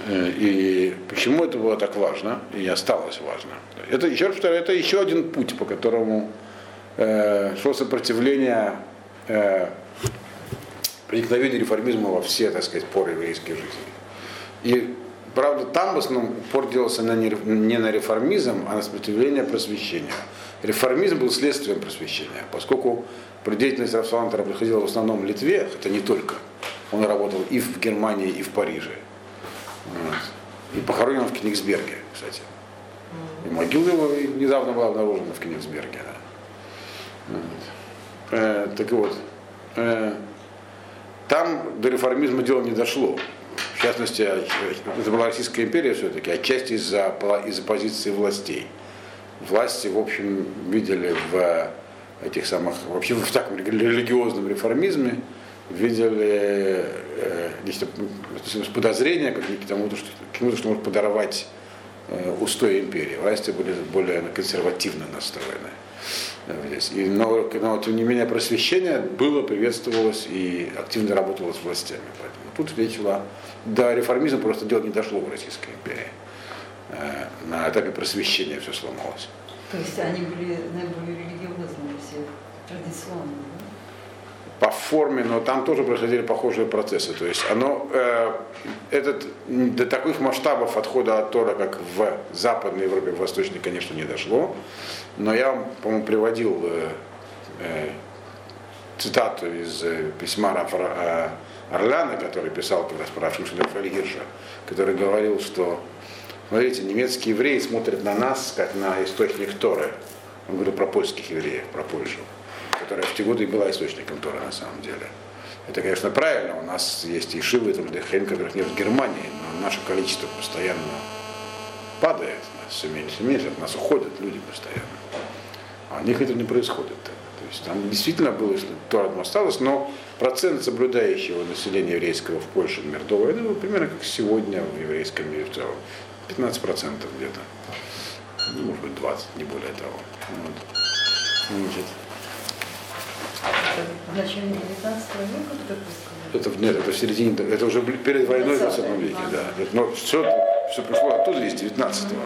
И почему это было так важно и осталось важно? Это еще раз повторяю, это еще один путь, по которому э, шло сопротивление э, проникновению реформизма во все, так сказать, поры еврейской жизни. И правда, там в основном упор делался на не, не на реформизм, а на сопротивление просвещению. Реформизм был следствием просвещения, поскольку деятельность Рафсалантера проходила в основном в Литве, хотя не только. Он работал и в Германии, и в Париже. И похоронен в Кенигсберге, кстати. И могила его недавно была обнаружена в Кенигсберге. Да. Э, так вот, э, там до реформизма дело не дошло. В частности, это была Российская империя все-таки, отчасти из-за из позиции властей. Власти, в общем, видели в этих самых, вообще в таком религиозном реформизме, видели э, нечто, подозрения как к тому, что, к тому, что может подорвать э, устой империи. Власти были более консервативно настроены. И, но, но, тем не менее, просвещение было, приветствовалось и активно работало с властями. Поэтому тут речь шла, до реформизма просто дело не дошло в Российской империи. Э, на этапе просвещения все сломалось. То есть они были наиболее религиозные все, традиционные, да? По форме, но там тоже происходили похожие процессы. То есть оно, э, этот, до таких масштабов отхода от Тора, как в Западной Европе, в Восточной, конечно, не дошло. Но я, по-моему, приводил э, э, цитату из э, письма Рафа э, Орляна, который писал как раз про Рафаэля Гирша, который говорил, что, смотрите, немецкие евреи смотрят на нас, как на источник Торы. Он говорил про польских евреев, про Польшу которая в те годы и была источником Тора на самом деле. Это, конечно, правильно. У нас есть и Шивы, там, Дехен, которых нет в Германии, но наше количество постоянно падает, нас все меньше меньше, от нас уходят люди постоянно. А у них это не происходит. То есть там действительно было, если Тора там осталось, но процент соблюдающего населения еврейского в Польше, например, до войны был примерно как сегодня в еврейском мире в целом. 15% где-то. Ну, может быть, 20, не более того. Вот. Значит, В начале 19 века это, нет, это в середине, это уже перед войной в 20 веке, да. Но все, все пришло оттуда из 19-го.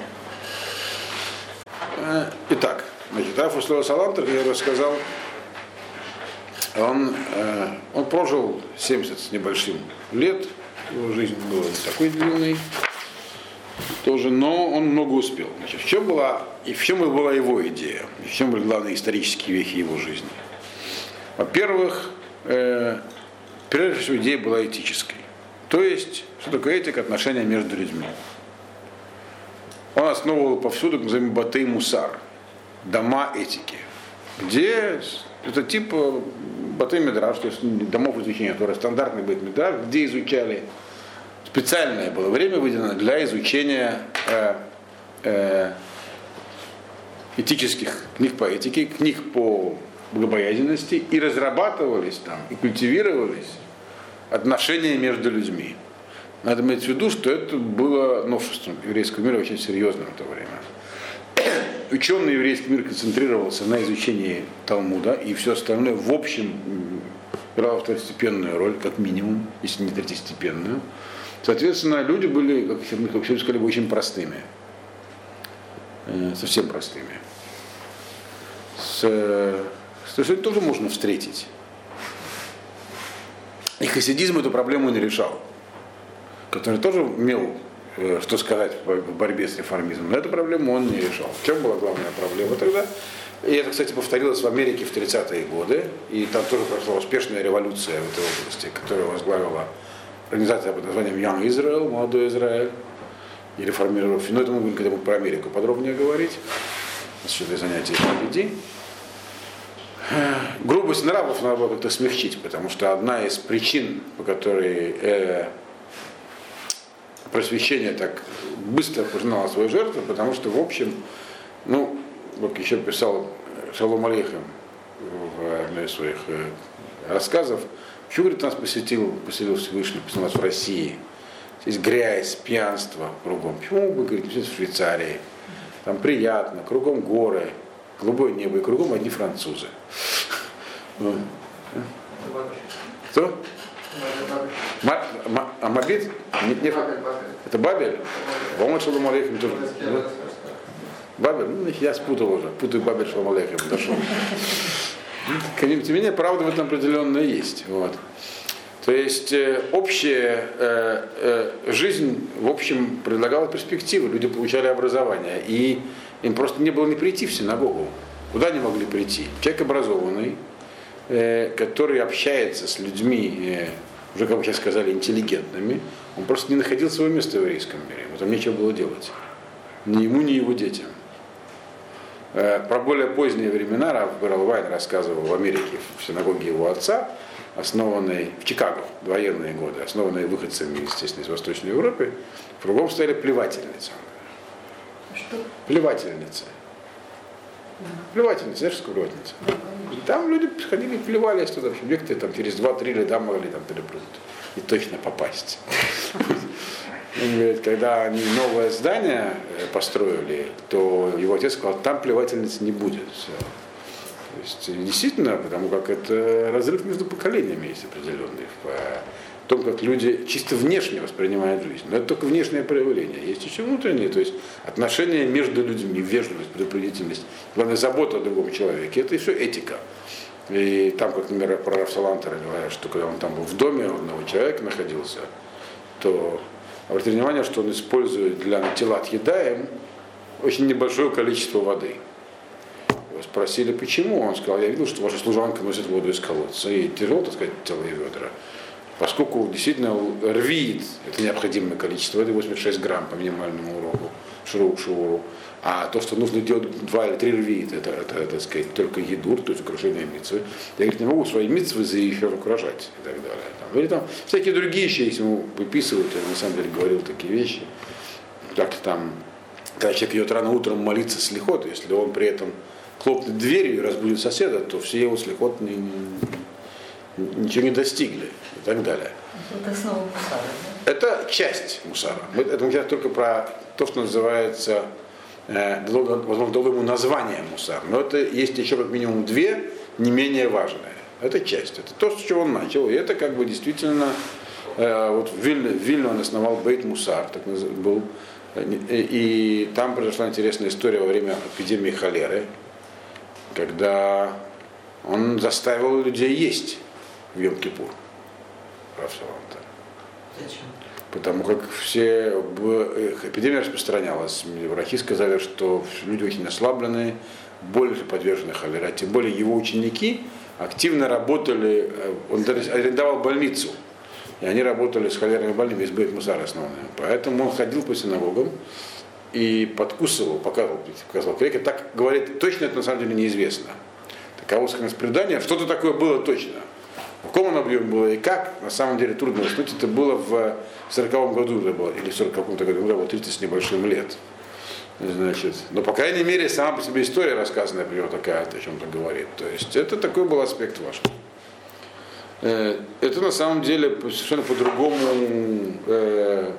Итак, значит, Афуслова Салантер, я рассказал, он, э, он прожил 70 с небольшим лет, его жизнь была не такой длинной, тоже, но он много успел. Значит, в чем была, и в чем была его идея, и в чем были главные исторические вехи его жизни. Во-первых, э, прежде всего идея была этической. То есть, что такое этика отношения между людьми. Он основывал повсюду, как называемый Батый Мусар, дома этики, где это типа Батый Медраж, то есть домов изучения, которые стандартный Бет Медраж, где изучали специальное было время выделено для изучения э, э, этических книг по этике, книг по богобоязненности и разрабатывались там, и культивировались отношения между людьми. Надо иметь в виду, что это было новшеством еврейского мира очень серьезным в то время. Ученый еврейский мир концентрировался на изучении Талмуда, и все остальное в общем играло второстепенную роль, как минимум, если не третьестепенную. Соответственно, люди были, как, как все сказали, очень простыми. Э, совсем простыми. С то есть это тоже можно встретить. И хасидизм эту проблему не решал, который тоже имел э, что сказать в борьбе с реформизмом. Но эту проблему он не решал. В чем была главная проблема тогда? И это, кстати, повторилось в Америке в 30-е годы. И там тоже прошла успешная революция в этой области, которую возглавила организация под названием Young Israel, Молодой Израиль, и реформировав. Но это мы будем, когда будем про Америку подробнее говорить. Насчет занятий впереди грубость нравов надо было как-то смягчить, потому что одна из причин, по которой э, просвещение так быстро познало свою жертву, потому что, в общем, ну, как еще писал Шалом Алейхем в одной из своих э, рассказов, почему, говорит, нас посетил, поселил Всевышний, посетил нас в России, здесь грязь, пьянство кругом. Почему вы, говорите, в Швейцарии? Там приятно, кругом горы, голубое небо, и кругом одни французы. Кто? А Мабит? Не, не, это Бабель? Вам Шалом Алейхим тоже. Бабель? Ну, я спутал уже. Путаю Бабель Шалом Алейхим. Дошел. Тем не менее, правда в этом определенно есть. Вот. То есть э, общая э, э, жизнь, в общем, предлагала перспективы. Люди получали образование. И им просто не было не прийти в синагогу. Куда они могли прийти? Человек образованный, э, который общается с людьми, э, уже, как вы сейчас сказали, интеллигентными, он просто не находил своего места в еврейском мире. Ему там нечего было делать. Ни ему, ни его детям. Э, про более поздние времена Раф Баралвайн рассказывал в Америке, в синагоге его отца, основанной в Чикаго, в военные годы, основанной выходцами, естественно, из Восточной Европы, кругом стояли плевательницы. Что? Плевательницы. Плевательница, знаешь, что плевательница? И там люди ходили и плевались туда. Общем, некоторые там через 2-3 ряда могли там перепрыгнуть и точно попасть. Говорит, когда они новое здание э, построили, то его отец сказал, там плевательницы не будет. То есть действительно, потому как это разрыв между поколениями есть определенный в том, как люди чисто внешне воспринимают жизнь. Но это только внешнее проявление. Есть еще внутреннее, то есть отношения между людьми, вежливость, предупредительность, главное, забота о другом человеке. Это еще этика. И там, как, например, про Рафсалантера говорят, что когда он там был в доме у одного человека находился, то обратите внимание, что он использует для тела едаем очень небольшое количество воды. Его спросили, почему. Он сказал, я видел, что ваша служанка носит воду из колодца. И тяжело, так сказать, целые ведра. Поскольку действительно рвит это необходимое количество, это 86 грамм по минимальному уроку, шуру, шуру. А то, что нужно делать два или три рвит, это, это, это, так сказать, только едур, то есть украшение митцвы. Я говорит, не могу свои митцвы за их украшать и так далее. Там, или там всякие другие вещи, если ему выписывают, я на самом деле говорил такие вещи. Как-то там, когда человек идет рано утром молиться с лихот, если он при этом хлопнет дверью и разбудит соседа, то все его слихот не, ничего не достигли и так далее. Это основа мусара, да? Это часть мусара. Мы, это мы сейчас только про то, что называется э, возможно, дало ему название мусар, но это есть еще как минимум две, не менее важные. Это часть, это то, с чего он начал, и это как бы действительно, э, вот в Вильне, в Вильне он основал Бейт Мусар, так был, и, и там произошла интересная история во время эпидемии холеры, когда он заставил людей есть в Йом-Кипур. Зачем? Потому как все эпидемия распространялась. Врачи сказали, что люди очень ослабленные, больше подвержены холере. Тем более его ученики активно работали, э, он арендовал больницу. И они работали с холерными больными, из Бейт Мусар основными. Поэтому он ходил по синагогам и подкусывал, показывал, показывал крека. Так говорит, точно это на самом деле неизвестно. Таково предание, что-то такое было точно. В каком он объеме было и как, на самом деле трудно уснуть. Это было в 40 году это было, или в 40 каком-то году, было 30 с небольшим лет. Значит, но, по крайней мере, сама по себе история рассказанная про него такая, о чем-то говорит. То есть это такой был аспект ваш. Э, это на самом деле совершенно по-другому э,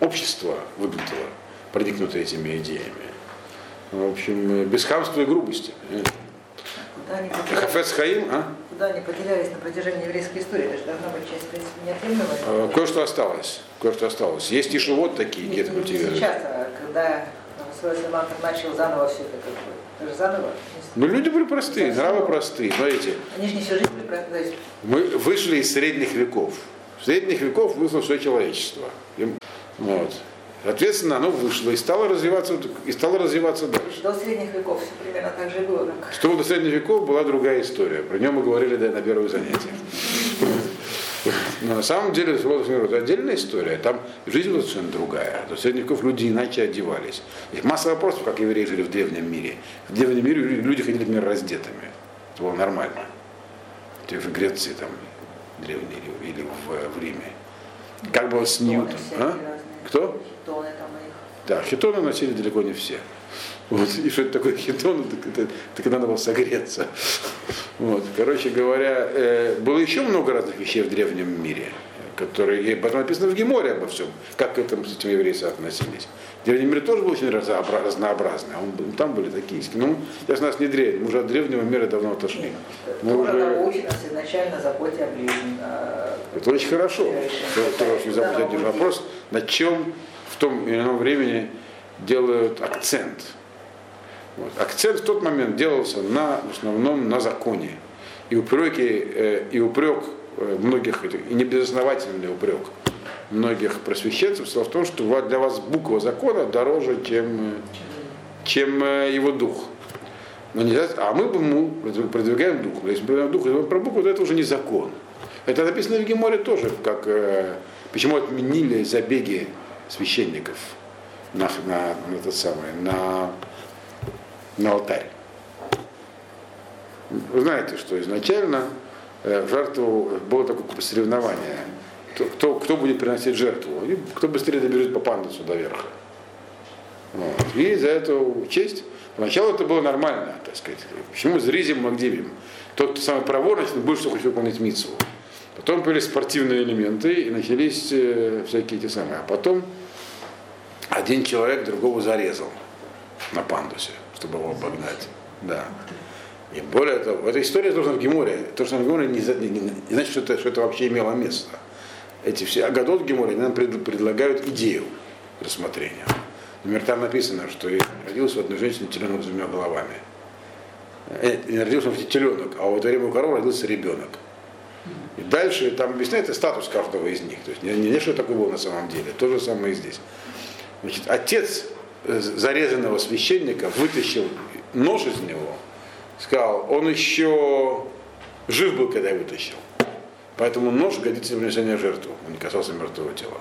общество выглядело, продикнутое этими идеями. В общем, без хамства и грубости. Хафец Хаим, а? Куда они потерялись на протяжении еврейской истории? Это же должна быть часть, неотъемлемая. А, кое-что осталось. Кое-что осталось. Есть еще вот такие где-то культивируют. Сейчас, а когда свой Салман начал заново все это, как бы, это же заново. Ну, люди были простые, нравы простые. Смотрите. Они же не всю жизнь были простые. Мы вышли из средних веков. В средних веков вышло все человечество. Вот. Соответственно, оно вышло и стало развиваться, и стало развиваться дальше. До средних веков все примерно так же было. Как... Что до средних веков была другая история. Про нее мы говорили да, на первых занятиях. Но на самом деле это отдельная история. Там жизнь была совершенно другая. До средних веков люди иначе одевались. Есть масса вопросов, как евреи жили в древнем мире. В древнем мире люди ходили, например, раздетыми. Это было нормально. В Греции там древней или в, в Риме. Как было с Ньютом? А? Кто? Хитоны там их. Да, хитоны носили далеко не все. Вот, и что это такое хитон, так, это, так надо было согреться. Вот, короче говоря, э, было еще много разных вещей в древнем мире, которые, потом написано в Геморе обо всем, как к этому с этим еврейцы относились. В древнем мире тоже был очень разнообразный, а он, там были такие. Ну, сейчас нас не древний, мы уже от древнего мира давно отошли. Мы уже... нас изначально заботе о ближнем. Это очень хорошо. Это очень заботе о. Вопрос, на чем в том или ином времени делают акцент. Вот. Акцент в тот момент делался на, в основном на законе. И упреки, э, и упрек э, многих, и небезосновательный упрек многих просвещенцев стал в том, что для вас буква закона дороже, чем, чем э, его дух. Но нельзя, а мы ему продвигаем дух. Если мы продвигаем дух, если про букву, то это уже не закон. Это написано в Геморе тоже, как почему отменили забеги священников на, на, на, тот самый, на, на алтарь. Вы знаете, что изначально э, в жертву было такое соревнование. Кто, кто будет приносить жертву? И кто быстрее добежит по пандусу до верха. Вот. И за эту честь Поначалу это было нормально, так сказать. Почему зризим Магдивим? Тот, кто самый проворный, больше всего хочет выполнить митцву. Потом появились спортивные элементы и начались э, всякие эти самые. А потом один человек другого зарезал на пандусе, чтобы его обогнать. Да. И более того, эта история тоже в Геморе. То, что в Геморе не, не, не, не значит, что это, что это вообще имело место. Эти все Агадот в Геморе нам пред, предлагают идею рассмотрения. Например, там написано, что родился одной женщины теленок с двумя головами. э, не родился теленок, а у этого корова родился ребенок. И дальше там объясняется статус каждого из них. То есть не, не, что такое было на самом деле. То же самое и здесь. Значит, отец э, зарезанного священника вытащил нож из него, сказал, он еще жив был, когда я вытащил. Поэтому нож годится для принесения жертвы, он не касался мертвого тела.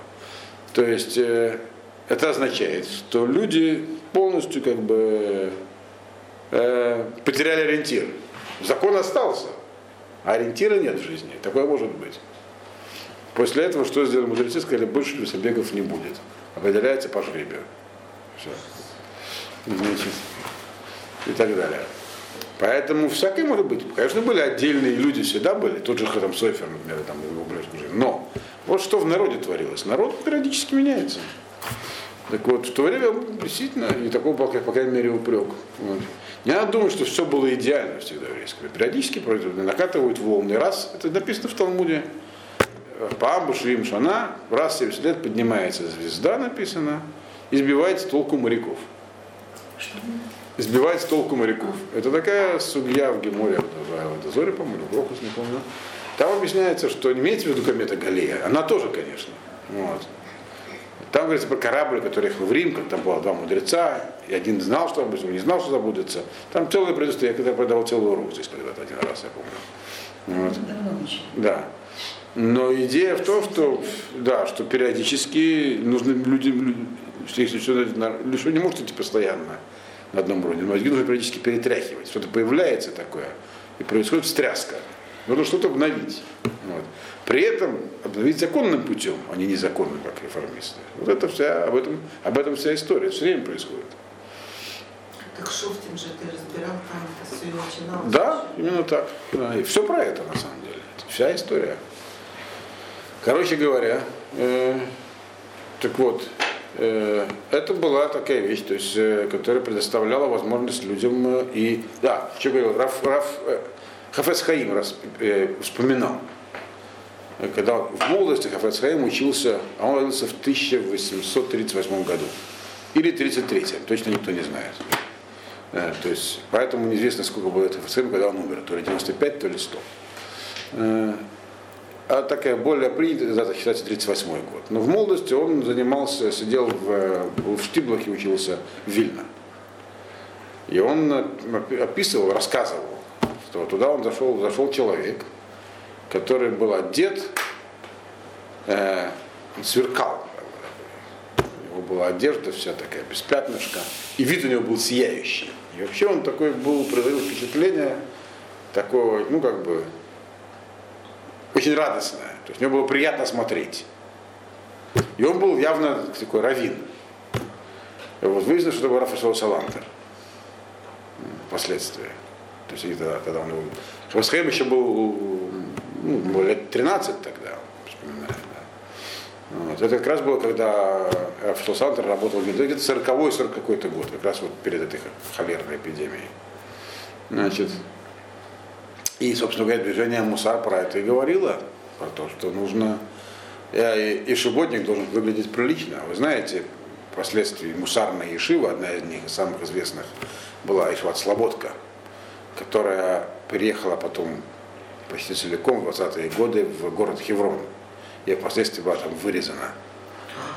То есть э, это означает, что люди полностью как бы э, потеряли ориентир. Закон остался, а ориентира нет в жизни. Такое может быть. После этого что сделали мудрецы? Сказали, больше лесобегов не будет. Определяется по жребию. Все. Значит, и так далее. Поэтому всякое может быть. Конечно, были отдельные люди, всегда были. Тот же Хатам Сойфер, например, там его близкий Но вот что в народе творилось. Народ периодически меняется. Так вот, в то время действительно не такой по крайней мере, упрек. Вот. Не надо думать, что все было идеально всегда в еврейском. Периодически накатывают волны. Раз, это написано в Талмуде, по Абушу им Шана, раз в 70 лет поднимается звезда, написано, и сбивает с толку моряков. Сбивает с толку моряков. Это такая судья в Геморе, в Дозоре, по-моему, в Рохус, не помню. Там объясняется, что не имеется в виду комета Галея, она тоже, конечно. Вот. Там говорится про корабль, который ехал в Рим, как там было два мудреца, и один знал, что будет, не знал, что забудется. Там целое предыстория, я когда продавал целый урок здесь когда-то один раз, я помню. Вот. Да. Но идея в том, что, да, что периодически нужно людям, если что не может идти постоянно на одном уровне, мозги нужно периодически перетряхивать. Что-то появляется такое, и происходит встряска. Нужно что-то обновить. Вот. При этом обновить законным путем, а не незаконным, как реформисты. Вот это вся, об этом, об этом вся история. Все время происходит. Так Шофтин же ты разбирал, там это все начиналось. Да, именно так. Да, и все про это на самом деле. Вся история. Короче говоря, э, так вот, э, это была такая вещь, то есть, э, которая предоставляла возможность людям э, и, да, что говорил, Раф, Раф, э, Хафес Хаим раз, э, вспоминал, когда в молодости Хафец учился, а он родился в 1838 году. Или 33 точно никто не знает. Э, то есть, поэтому неизвестно, сколько было это Хафец когда он умер, то ли 95, то ли 100. Э, а такая более принятая дата считается 38 год. Но в молодости он занимался, сидел в, в Штиблахе, учился в Вильно. И он описывал, рассказывал, что туда он зашел, зашел человек, который был одет, э, сверкал. У него была одежда вся такая, без пятнышка, и вид у него был сияющий. И вообще он такой был, производил впечатление такого, ну как бы, очень радостное. То есть мне было приятно смотреть. И он был явно такой равин. И вот выяснилось, что это был Рафаэл Салантер впоследствии. То есть тогда, тогда он был. Хабасхайм еще был ну, лет 13 тогда, вспоминаю. Да. Вот. Это как раз было, когда Рафаэл работал где-то 40-й, 40 какой-то год, как раз вот перед этой холерной эпидемией. Значит, и, собственно говоря, движение Мусар про это и говорило, про то, что нужно, и шиботник должен выглядеть прилично. Вы знаете, впоследствии мусарная Ишива, одна из них, самых известных, была Ишват Слободка, которая переехала потом почти целиком в 20-е годы в город Хеврон. И впоследствии была там вырезана.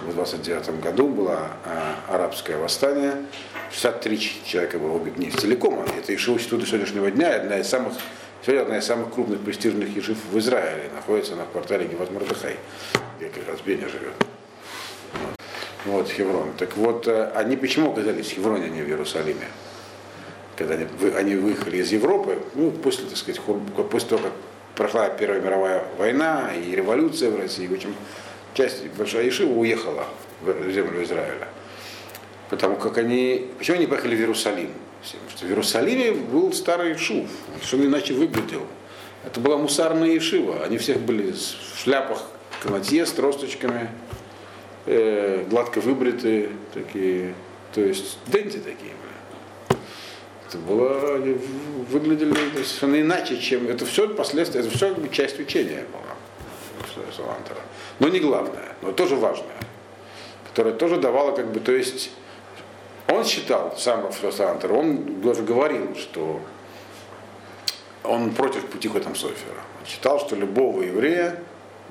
В 29 году было а, арабское восстание. 63 человека было убито не целиком. Это Ишива до сегодняшнего дня, одна из самых Сегодня одна из самых крупных престижных ешив в Израиле находится на квартале Геват Мордыхай, где как раз Беня живет. Вот. вот, Хеврон. Так вот, э, они почему оказались в Хевроне, а не в Иерусалиме? Когда они, они выехали из Европы, ну, после, так сказать, после того, как прошла Первая мировая война и революция в России, в общем, часть большая Ешива уехала в землю Израиля. Потому как они, почему они поехали в Иерусалим? Потому что в Иерусалиме был старый Шув, он иначе выглядел. Это была мусарная Ешива. Они всех были в шляпах канатье с тросточками, э, гладко выбритые такие, то есть денти такие были. Это было, выглядели совершенно иначе, чем это все последствия, это все часть учения была Салантера. Но не главное, но тоже важное, которое тоже давало как бы, то есть он считал, сам Рафаэль он даже говорил, что он против пути Хотам Софера. Он считал, что любого еврея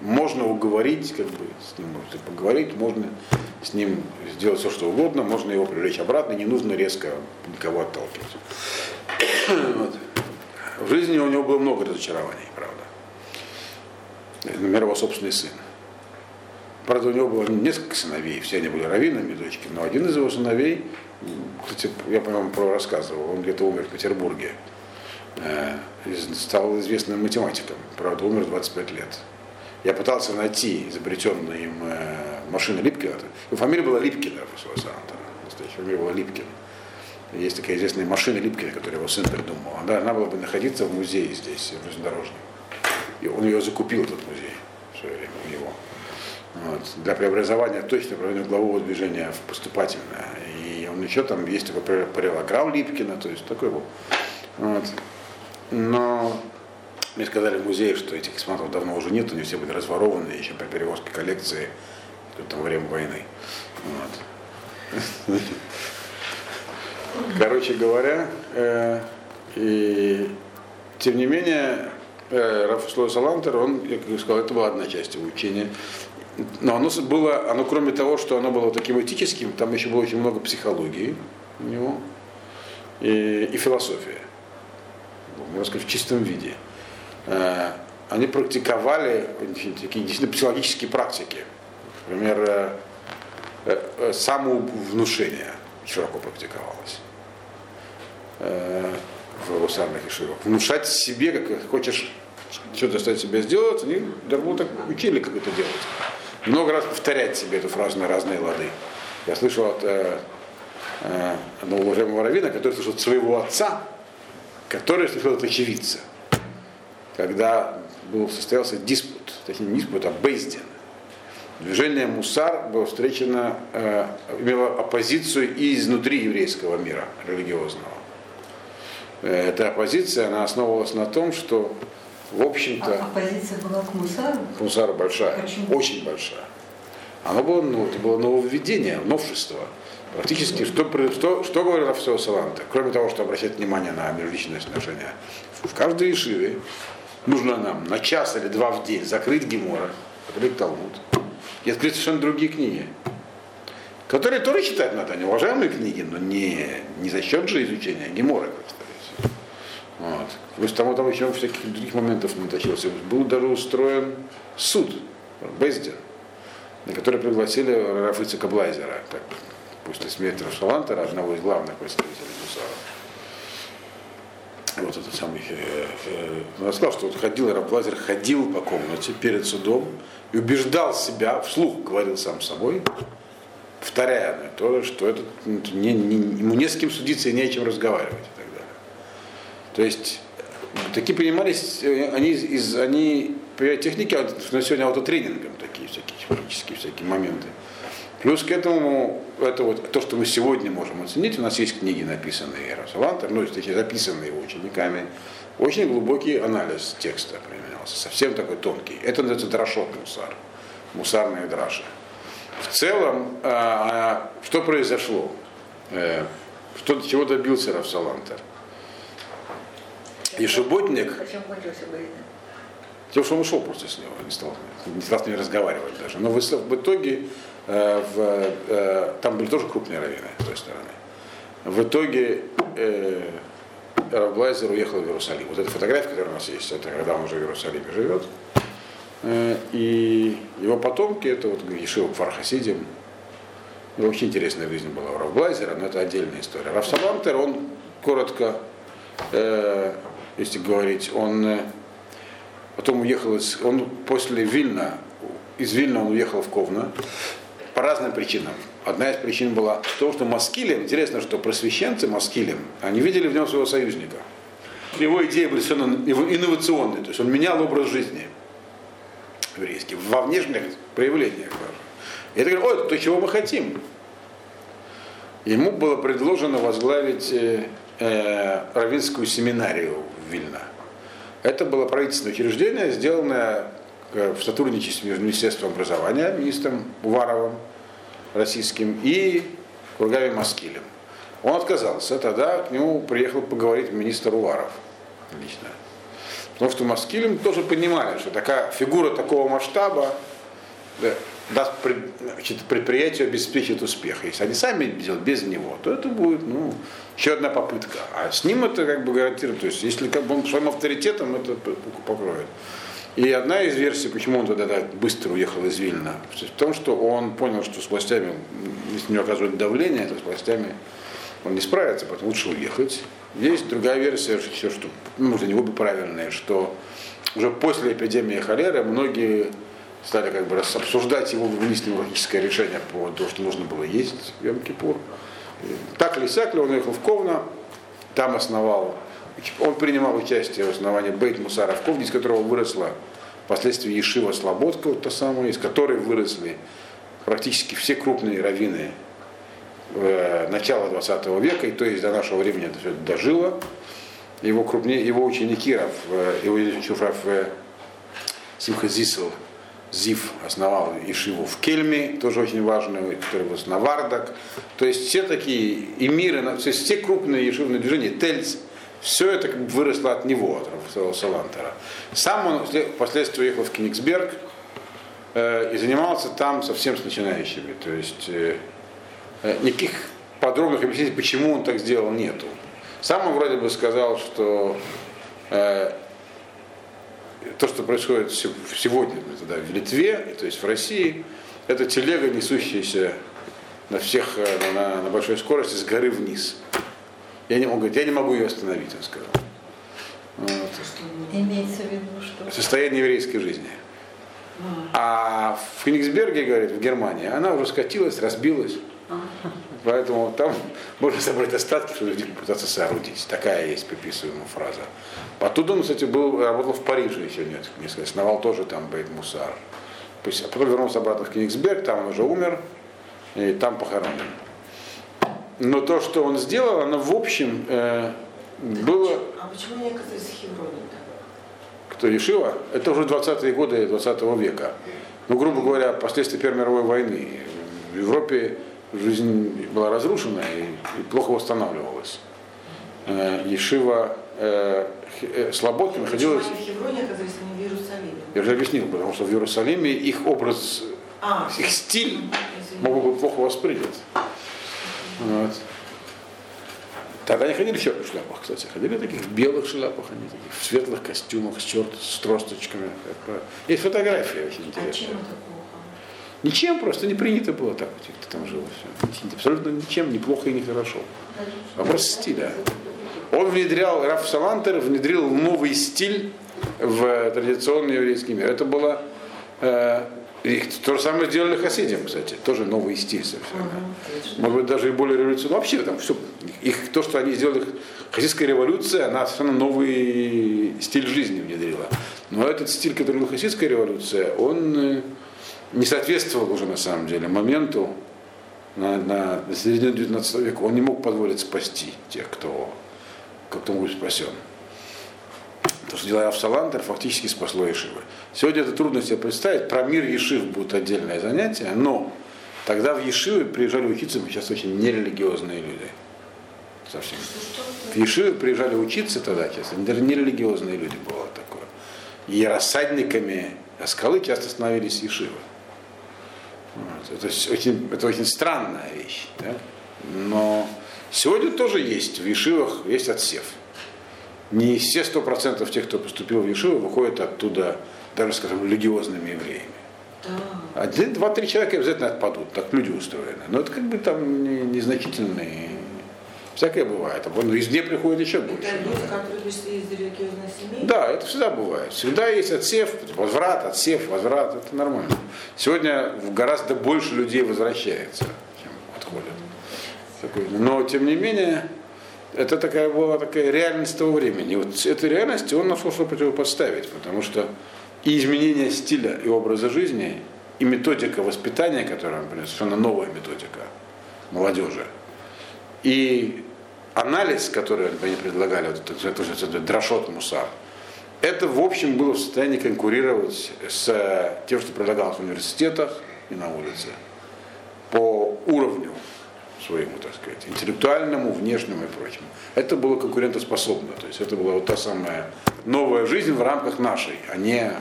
можно уговорить, как бы с ним можно поговорить, можно с ним сделать все, что угодно, можно его привлечь обратно, не нужно резко никого отталкивать. Вот. В жизни у него было много разочарований, правда. Например, его собственный сын. Правда, у него было несколько сыновей, все они были раввинами, дочки, но один из его сыновей, кстати, я, по-моему, про рассказывал, он где-то умер в Петербурге, э, стал известным математиком, правда, умер в 25 лет. Я пытался найти изобретенную им э, машину Липкина. Его фамилия была Липкина, настоящая фамилия была Липкин. Есть такая известная машина Липкина, которую его сын придумал. Она, она была бы находиться в музее здесь, в железнодорожном. И он ее закупил, этот музей, в свое время у него. Вот, для преобразования точно проведения углового движения в поступательное. И он еще там есть такой параллограмм Липкина, то есть такой был. Вот. Но мне сказали в музее, что этих экспонатов давно уже нет, они все были разворованы еще при перевозке коллекции там, во время войны. Вот. Короче говоря, э, и тем не менее, э, Рафаслой Салантер, он, я как сказал, это была одна часть его учения. Но оно было, оно кроме того, что оно было таким этическим, там еще было очень много психологии у него и, и философия. Можно сказать, в чистом виде. Э, они практиковали такие психологические практики. Например, э, э, самовнушение широко практиковалось в гусарных ишивах. Внушать себе, как хочешь что-то заставить себя сделать, они давно так учили, как это делать. Много раз повторять себе эту фразу на разные лады. Я слышал от э, одного уважаемого раввина, который слышал от своего отца, который слышал от очевидца когда был, состоялся диспут, точнее не диспут, а бейздин. Движение Мусар было встречено, э, имело оппозицию и изнутри еврейского мира религиозного. Э, эта оппозиция, она основывалась на том, что, в общем-то... А оппозиция была к Мусару? Мусару большая, Почему? очень большая. Оно было, ну, это было нововведение, новшество. Практически, что, что, что говорил Рафсо Саланта, кроме того, что обращать внимание на межличные отношения, в каждой ишиве нужно нам на час или два в день закрыть Гемора, закрыть Талмуд и открыть совершенно другие книги, которые тоже читать надо, они уважаемые книги, но не, не за счет же изучения Гемора, вот. Плюс тому там еще всяких других моментов наточился. Был даже устроен суд, Бездин, на который пригласили Рафица Каблайзера, так, после смерти Рафшалантера, одного из главных представителей вот этот самый, э, э, он сказал, что вот ходил, Рафлазер ходил по комнате перед судом и убеждал себя, вслух говорил сам собой, повторяя то, что это, не, не, ему не с кем судиться и не о чем разговаривать и так далее. То есть такие принимались, э, они, из, они техники, на сегодня аутотренингом такие всякие, технические всякие моменты. Плюс к этому, это вот то, что мы сегодня можем оценить, у нас есть книги, написанные Иерусалантом, ну, точнее, записанные его учениками, очень глубокий анализ текста применялся, совсем такой тонкий. Это называется дрошот мусар, мусарные драши. В целом, а, а, что произошло? Э, что, чего добился Равсалантер? И кончился Тем, что он ушел просто с него, не стал, не стал с ним разговаривать даже. Но в, итоге в, э, там были тоже крупные раввины с той стороны. В итоге э, Равблайзер уехал в Иерусалим. Вот эта фотография, которая у нас есть, это когда он уже в Иерусалиме живет. Э, и его потомки, это вот Ешива Фархасидим, ну, очень интересная жизнь была у Равблайзера, но это отдельная история. Равсалантер, он коротко, э, если говорить, он э, потом уехал из, он после Вильна, из Вильна он уехал в Ковна, по разным причинам. Одна из причин была в том, что Маскилем, интересно, что просвещенцы Маскилем, они видели в нем своего союзника. Его идеи были совершенно инновационные, то есть он менял образ жизни еврейский, во внешних проявлениях даже. И это говорит, ой, то, чего мы хотим. Ему было предложено возглавить э, э, равинскую семинарию в Вильно. Это было правительственное учреждение, сделанное в сотрудничестве между Министерством образования, министром Уваровым российским и Кургави Маскилем. Он отказался, тогда к нему приехал поговорить министр Уваров лично. Потому что Маскилим тоже понимали, что такая фигура такого масштаба да, даст значит, предприятию обеспечит успех. Если они сами делают без него, то это будет ну, еще одна попытка. А с ним это как бы гарантирует. То есть если как бы он своим авторитетом это покроет. И одна из версий, почему он тогда быстро уехал из Вильна, в том, что он понял, что с властями, если не оказывают давление, то с властями он не справится, поэтому лучше уехать. Есть другая версия, что, что ну, может, не обе правильные, что уже после эпидемии холеры многие стали как бы обсуждать его логическое решение по тому, что нужно было есть в Йом-Кипур. Так или сяк ли, он уехал в Ковна, там основал, он принимал участие в основании Бейт Мусара в Ковне, из которого выросла впоследствии Ешива Слободка, вот та самая, из которой выросли практически все крупные раввины э, начала 20 века, и то есть до нашего времени это все дожило. Его, крупнее, его ученики, Рав, э, его ученик Рав э, Симха Зисел, Зив основал Ишиву в Кельме, тоже очень важный, который был Навардак. То есть все такие эмиры, то есть все крупные ешивные движения, Тельц, все это как бы выросло от него, от Салантера. Сам он впоследствии уехал в Кенигсберг э, и занимался там совсем с начинающими. То есть э, э, никаких подробных объяснений, почему он так сделал, нету. Сам он вроде бы сказал, что э, то, что происходит сегодня тогда в Литве, то есть в России, это телега, несущаяся на всех э, на, на большой скорости с горы вниз. Я не, он говорит, я не могу ее остановить, он сказал. Вот. Имеется в виду, что? Состояние еврейской жизни. А в Кенигсберге, говорит, в Германии, она уже скатилась, разбилась. Поэтому там можно собрать остатки, чтобы люди пытаться соорудить. Такая есть приписываемая фраза. Оттуда он, кстати, был, работал в Париже еще нет, несколько, основал тоже там Бейт Мусар. А потом вернулся обратно в Кенигсберг, там он уже умер, и там похоронен. Но то, что он сделал, оно в общем э, было... А почему не оказались Хевроне Кто решила? Это уже 20-е годы 20 века. Ну, грубо говоря, последствия Первой мировой войны. В Европе жизнь была разрушена и, и плохо восстанавливалась. Э, Ешива э, э, Слободка находилась... Почему они в Хевроне оказались, а не в Иерусалиме? Я уже объяснил, потому что в Иерусалиме их образ, А, их стиль извините. мог быть плохо воспринят. Вот. Тогда они ходили в черных шляпах, кстати. Ходили в таких белых шляпах, они таких в светлых костюмах с черт, с тросточками. Как, Есть фотографии очень А интересные. плохо? Ничем, просто не принято было так, вот, кто там жил. Все. Абсолютно ничем, ни плохо и не хорошо. Вопрос стиля. Он внедрял, Раф Салантер внедрил новый стиль в традиционный еврейский мир. Это было э, и то же самое сделали хасидим, кстати, тоже новый стиль совершенно. Может быть, даже и более революционный. Вообще там все, их, то, что они сделали, хасидская революция, она совершенно новый стиль жизни внедрила. Но этот стиль, который был хасидская революция, он э, не соответствовал уже на самом деле моменту на, на, на середине 19 века. Он не мог позволить спасти тех, кто, кто будет спасен. То, что делал Авсалантер, фактически спасло Ешивы. Сегодня это трудно себе представить. Про мир Ешив будет отдельное занятие, но тогда в Ешивы приезжали учиться сейчас очень нерелигиозные люди. Совсем. В Ешивы приезжали учиться тогда, даже нерелигиозные люди было такое. И рассадниками скалы часто становились Ешивы. Вот. Это, очень, это очень странная вещь. Да? Но сегодня тоже есть, в Ешивах есть отсев не все сто процентов тех, кто поступил в Ешиву, выходят оттуда, даже, скажем, религиозными евреями. Да. Один, два, три человека обязательно отпадут, так люди устроены. Но это как бы там не- незначительные. Всякое бывает. А вон извне приходит еще больше. Это люди, которые пришли из религиозной семьи? Да, это всегда бывает. Всегда есть отсев, возврат, отсев, возврат. Это нормально. Сегодня гораздо больше людей возвращается, чем отходят. Но, тем не менее, это такая была такая реальность того времени. Вот этой реальности он нашел, что противопоставить, потому что и изменение стиля и образа жизни, и методика воспитания, которую он совершенно новая методика молодежи, и анализ, который они предлагали, вот это, это, это, это дрошот мусар, это, в общем, было в состоянии конкурировать с тем, что предлагалось в университетах и на улице по уровню своему, так сказать, интеллектуальному, внешнему и прочему. Это было конкурентоспособно, то есть это была вот та самая новая жизнь в рамках нашей, а не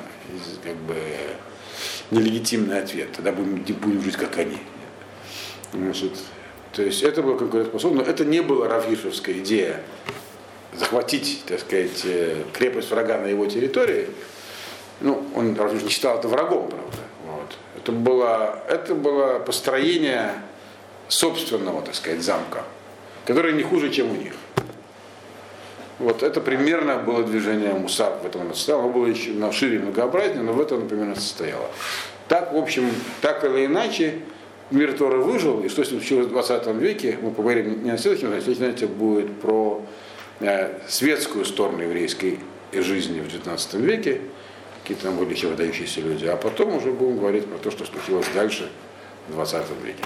как бы нелегитимный ответ. Тогда будем, будем жить как они. Значит, то есть это было конкурентоспособно, но это не была равгишевская идея захватить, так сказать, э, крепость врага на его территории. Ну, он Равгиш не считал это врагом, правда. Вот. Это, было, это было построение собственного, так сказать, замка, которое не хуже, чем у них. Вот это примерно было движение Мусар в этом оно состояло. Оно было еще на шире многообразнее, но в этом оно примерно состояло. Так, в общем, так или иначе, мир Тора выжил, и что случилось в 20 веке, мы поговорим не на следующем, а следующем будет про э, светскую сторону еврейской жизни в 19 веке, какие там были еще выдающиеся люди, а потом уже будем говорить про то, что случилось дальше в 20 веке.